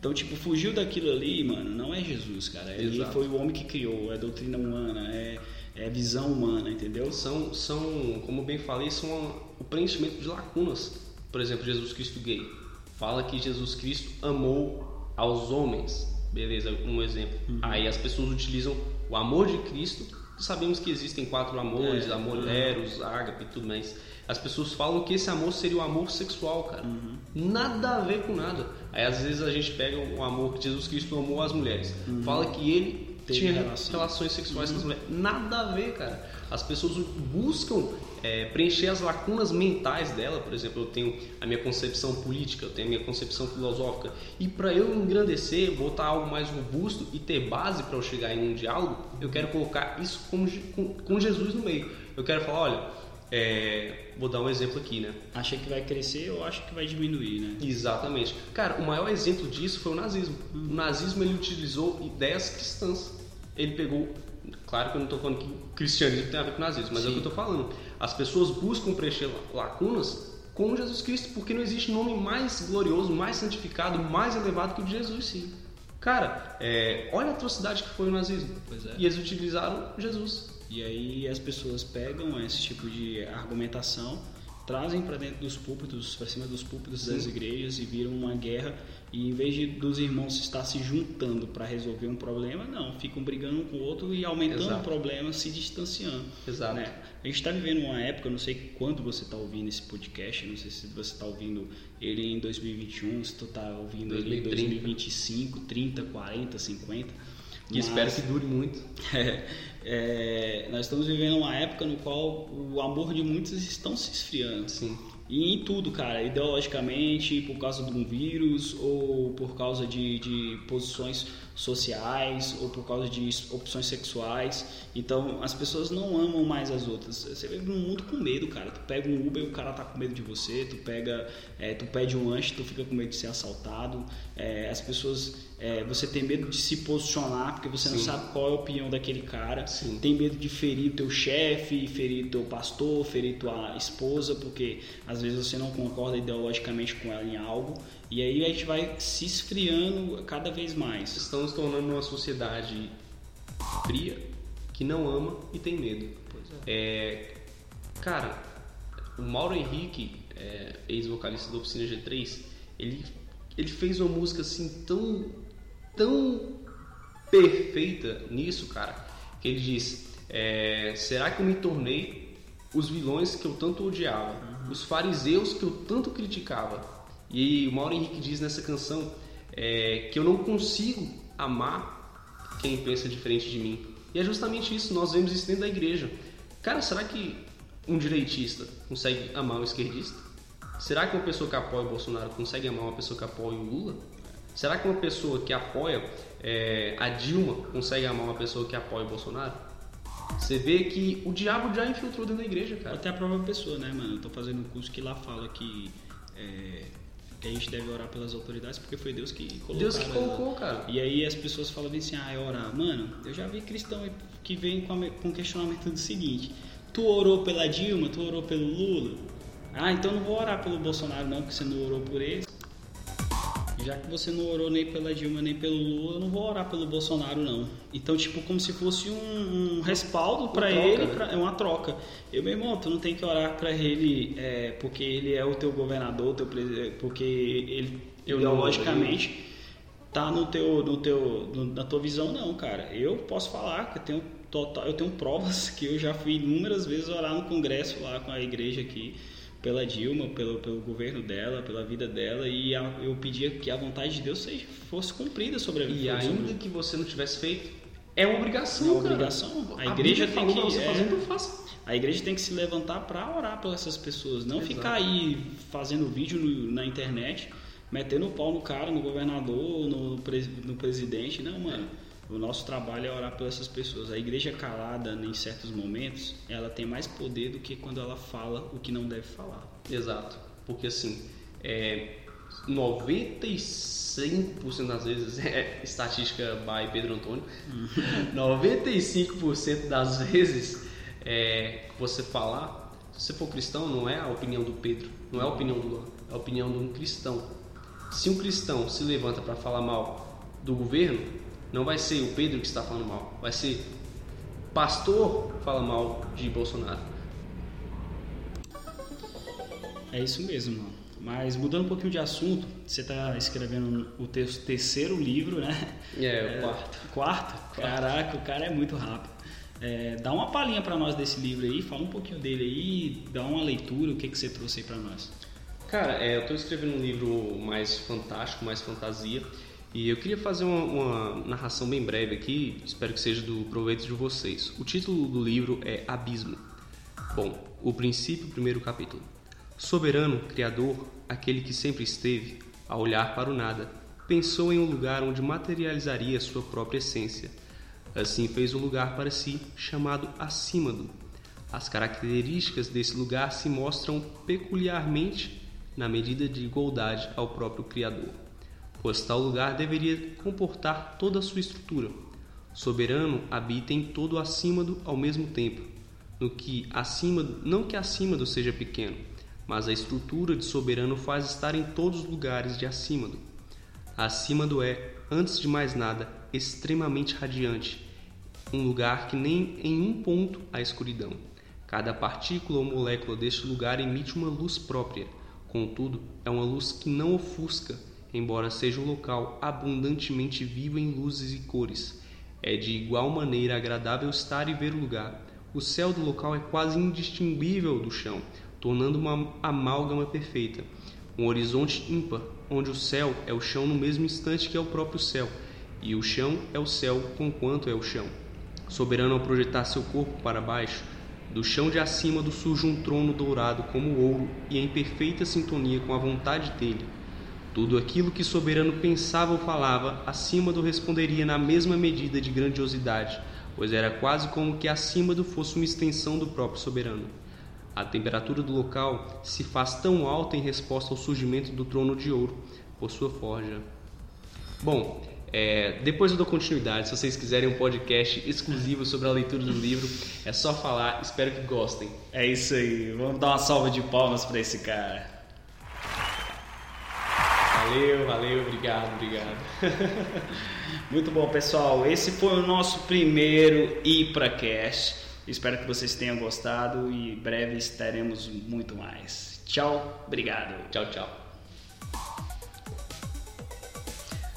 Então, tipo, fugiu daquilo ali, mano, não é Jesus, cara. Ele Exato. foi o homem que criou, é doutrina humana, é, é visão humana, entendeu? São, são, como bem falei, são o preenchimento de lacunas. Por exemplo, Jesus Cristo gay. Fala que Jesus Cristo amou aos homens. Beleza, um exemplo. Aí as pessoas utilizam o amor de Cristo. Sabemos que existem quatro amores, É. amor eros, ágape e tudo mais. As pessoas falam que esse amor seria o amor sexual, cara. Nada a ver com nada. Aí às vezes a gente pega o amor que Jesus Cristo amou às mulheres. Fala que ele Teve tinha relação. relações sexuais com as mulheres. Nada a ver, cara. As pessoas buscam é, preencher as lacunas mentais dela. Por exemplo, eu tenho a minha concepção política, eu tenho a minha concepção filosófica. E para eu engrandecer, botar algo mais robusto e ter base para eu chegar em um diálogo, eu quero colocar isso com, com, com Jesus no meio. Eu quero falar, olha, é, vou dar um exemplo aqui, né? Acha que vai crescer ou acha que vai diminuir, né? Exatamente. Cara, o maior exemplo disso foi o nazismo. O nazismo ele utilizou ideias cristãs. Ele pegou, claro que eu não estou falando que o cristianismo tem a ver com nazismo, mas é o Sim. que eu estou falando. As pessoas buscam preencher lacunas com Jesus Cristo, porque não existe nome mais glorioso, mais santificado, mais elevado que o de Jesus. Sim. Cara, é, olha a atrocidade que foi o nazismo. É. E eles utilizaram Jesus. E aí as pessoas pegam esse tipo de argumentação, trazem para dentro dos púlpitos, para cima dos púlpitos das igrejas e viram uma guerra. E em vez de dos irmãos estar se juntando para resolver um problema, não, ficam brigando um com o outro e aumentando Exato. o problema, se distanciando. Exato. né? A gente está vivendo uma época, não sei quando você está ouvindo esse podcast, não sei se você está ouvindo ele em 2021, se tu está ouvindo ele em 2030. 2025, 30, 40, 50. E espero Mas- que dure muito. é, é, nós estamos vivendo uma época no qual o amor de muitos estão se esfriando. Sim. E em tudo, cara, ideologicamente, por causa de um vírus, ou por causa de, de posições sociais, ou por causa de opções sexuais. Então as pessoas não amam mais as outras. Você vive num mundo com medo, cara. Tu pega um Uber e o cara tá com medo de você, tu pega, é, tu pede um lanche, tu fica com medo de ser assaltado. É, as pessoas é, você tem medo de se posicionar porque você Sim. não sabe qual é a opinião daquele cara. Sim. Tem medo de ferir o teu chefe, ferir o teu pastor, ferir tua esposa, porque às vezes você não concorda ideologicamente com ela em algo. E aí a gente vai se esfriando cada vez mais. Estamos tornando uma sociedade fria, que não ama e tem medo. É. É, cara, o Mauro Henrique, é, ex-vocalista da Oficina G3, ele, ele fez uma música assim tão tão perfeita nisso, cara, que ele diz: é, Será que eu me tornei os vilões que eu tanto odiava, uhum. os fariseus que eu tanto criticava? E o Mauro Henrique diz nessa canção é, que eu não consigo amar quem pensa diferente de mim. E é justamente isso, nós vemos isso dentro da igreja. Cara, será que um direitista consegue amar um esquerdista? Será que uma pessoa que apoia o Bolsonaro consegue amar uma pessoa que apoia o Lula? Será que uma pessoa que apoia é, a Dilma consegue amar uma pessoa que apoia o Bolsonaro? Você vê que o diabo já infiltrou dentro da igreja, cara. Até a própria pessoa, né, mano? Eu tô fazendo um curso que lá fala que, é, que a gente deve orar pelas autoridades porque foi Deus que colocou. Deus que colocou, cara. E aí as pessoas falam assim, ah, é orar. Mano, eu já vi cristão que vem com, a, com o questionamento do seguinte: tu orou pela Dilma, tu orou pelo Lula? Ah, então não vou orar pelo Bolsonaro não, porque você não orou por ele já que você não orou nem pela Dilma nem pelo Lula, eu não vou orar pelo Bolsonaro não. Então, tipo, como se fosse um, um respaldo para ele, né? pra, é uma troca. Eu, meu irmão, tu não tem que orar para ele é, porque ele é o teu governador, teu porque ele ideologicamente tá no teu, no teu, no, na tua visão não, cara. Eu posso falar que eu tenho total, eu tenho provas que eu já fui inúmeras vezes orar no congresso lá com a igreja aqui pela Dilma, pelo, pelo governo dela, pela vida dela, e a, eu pedia que a vontade de Deus seja, fosse cumprida sobre a vida. E ainda que você não tivesse feito, é uma obrigação. É uma obrigação. A, a igreja tem que você é, fazendo, faça. A igreja tem que se levantar para orar pelas essas pessoas, não Exato. ficar aí fazendo vídeo no, na internet, metendo o pau no cara, no governador, no, no presidente, não, mano. O nosso trabalho é orar por essas pessoas. A igreja calada, em certos momentos, ela tem mais poder do que quando ela fala o que não deve falar. Exato. Porque assim, é, 95% das vezes, é estatística by Pedro Antônio, 95% das vezes é, você falar, se você for cristão, não é a opinião do Pedro, não é a opinião do Luan, é a opinião de um cristão. Se um cristão se levanta para falar mal do governo, não vai ser o Pedro que está falando mal, vai ser pastor fala mal de Bolsonaro. É isso mesmo, mano. Mas mudando um pouquinho de assunto, você está escrevendo o teu terceiro livro, né? É, é o quarto. quarto. Caraca, o cara é muito rápido. É, dá uma palhinha para nós desse livro aí, fala um pouquinho dele aí, dá uma leitura, o que, que você trouxe aí para nós. Cara, é, eu estou escrevendo um livro mais fantástico, mais fantasia. E eu queria fazer uma, uma, narração bem breve aqui, espero que seja do proveito de vocês. O título do livro é Abismo. Bom, o princípio, primeiro capítulo. Soberano, Criador, aquele que sempre esteve, a olhar para o nada, pensou em um lugar onde materializaria sua própria essência. Assim fez um lugar para si, chamado Acímado. As características desse lugar se mostram peculiarmente na medida de igualdade ao próprio Criador pois tal lugar deveria comportar toda a sua estrutura. Soberano habita em todo o acímado ao mesmo tempo, no que acima, não que acímado seja pequeno, mas a estrutura de soberano faz estar em todos os lugares de acímado. Acímado é, antes de mais nada, extremamente radiante, um lugar que nem em um ponto há escuridão. Cada partícula ou molécula deste lugar emite uma luz própria, contudo, é uma luz que não ofusca embora seja um local abundantemente vivo em luzes e cores. É de igual maneira agradável estar e ver o lugar. O céu do local é quase indistinguível do chão, tornando uma amálgama perfeita. Um horizonte ímpar, onde o céu é o chão no mesmo instante que é o próprio céu, e o chão é o céu conquanto é o chão. Soberano ao projetar seu corpo para baixo, Do chão de acima do surge um trono dourado como ouro e em perfeita sintonia com a vontade dele. Tudo aquilo que soberano pensava ou falava, acima do responderia na mesma medida de grandiosidade, pois era quase como que acima do fosse uma extensão do próprio soberano. A temperatura do local se faz tão alta em resposta ao surgimento do trono de ouro por sua forja. Bom, é, depois eu dou continuidade. Se vocês quiserem um podcast exclusivo sobre a leitura do livro, é só falar. Espero que gostem. É isso aí. Vamos dar uma salva de palmas para esse cara. Valeu, valeu, obrigado, obrigado. Muito bom, pessoal. Esse foi o nosso primeiro IpraCast. Espero que vocês tenham gostado e breve teremos muito mais. Tchau, obrigado. Tchau, tchau.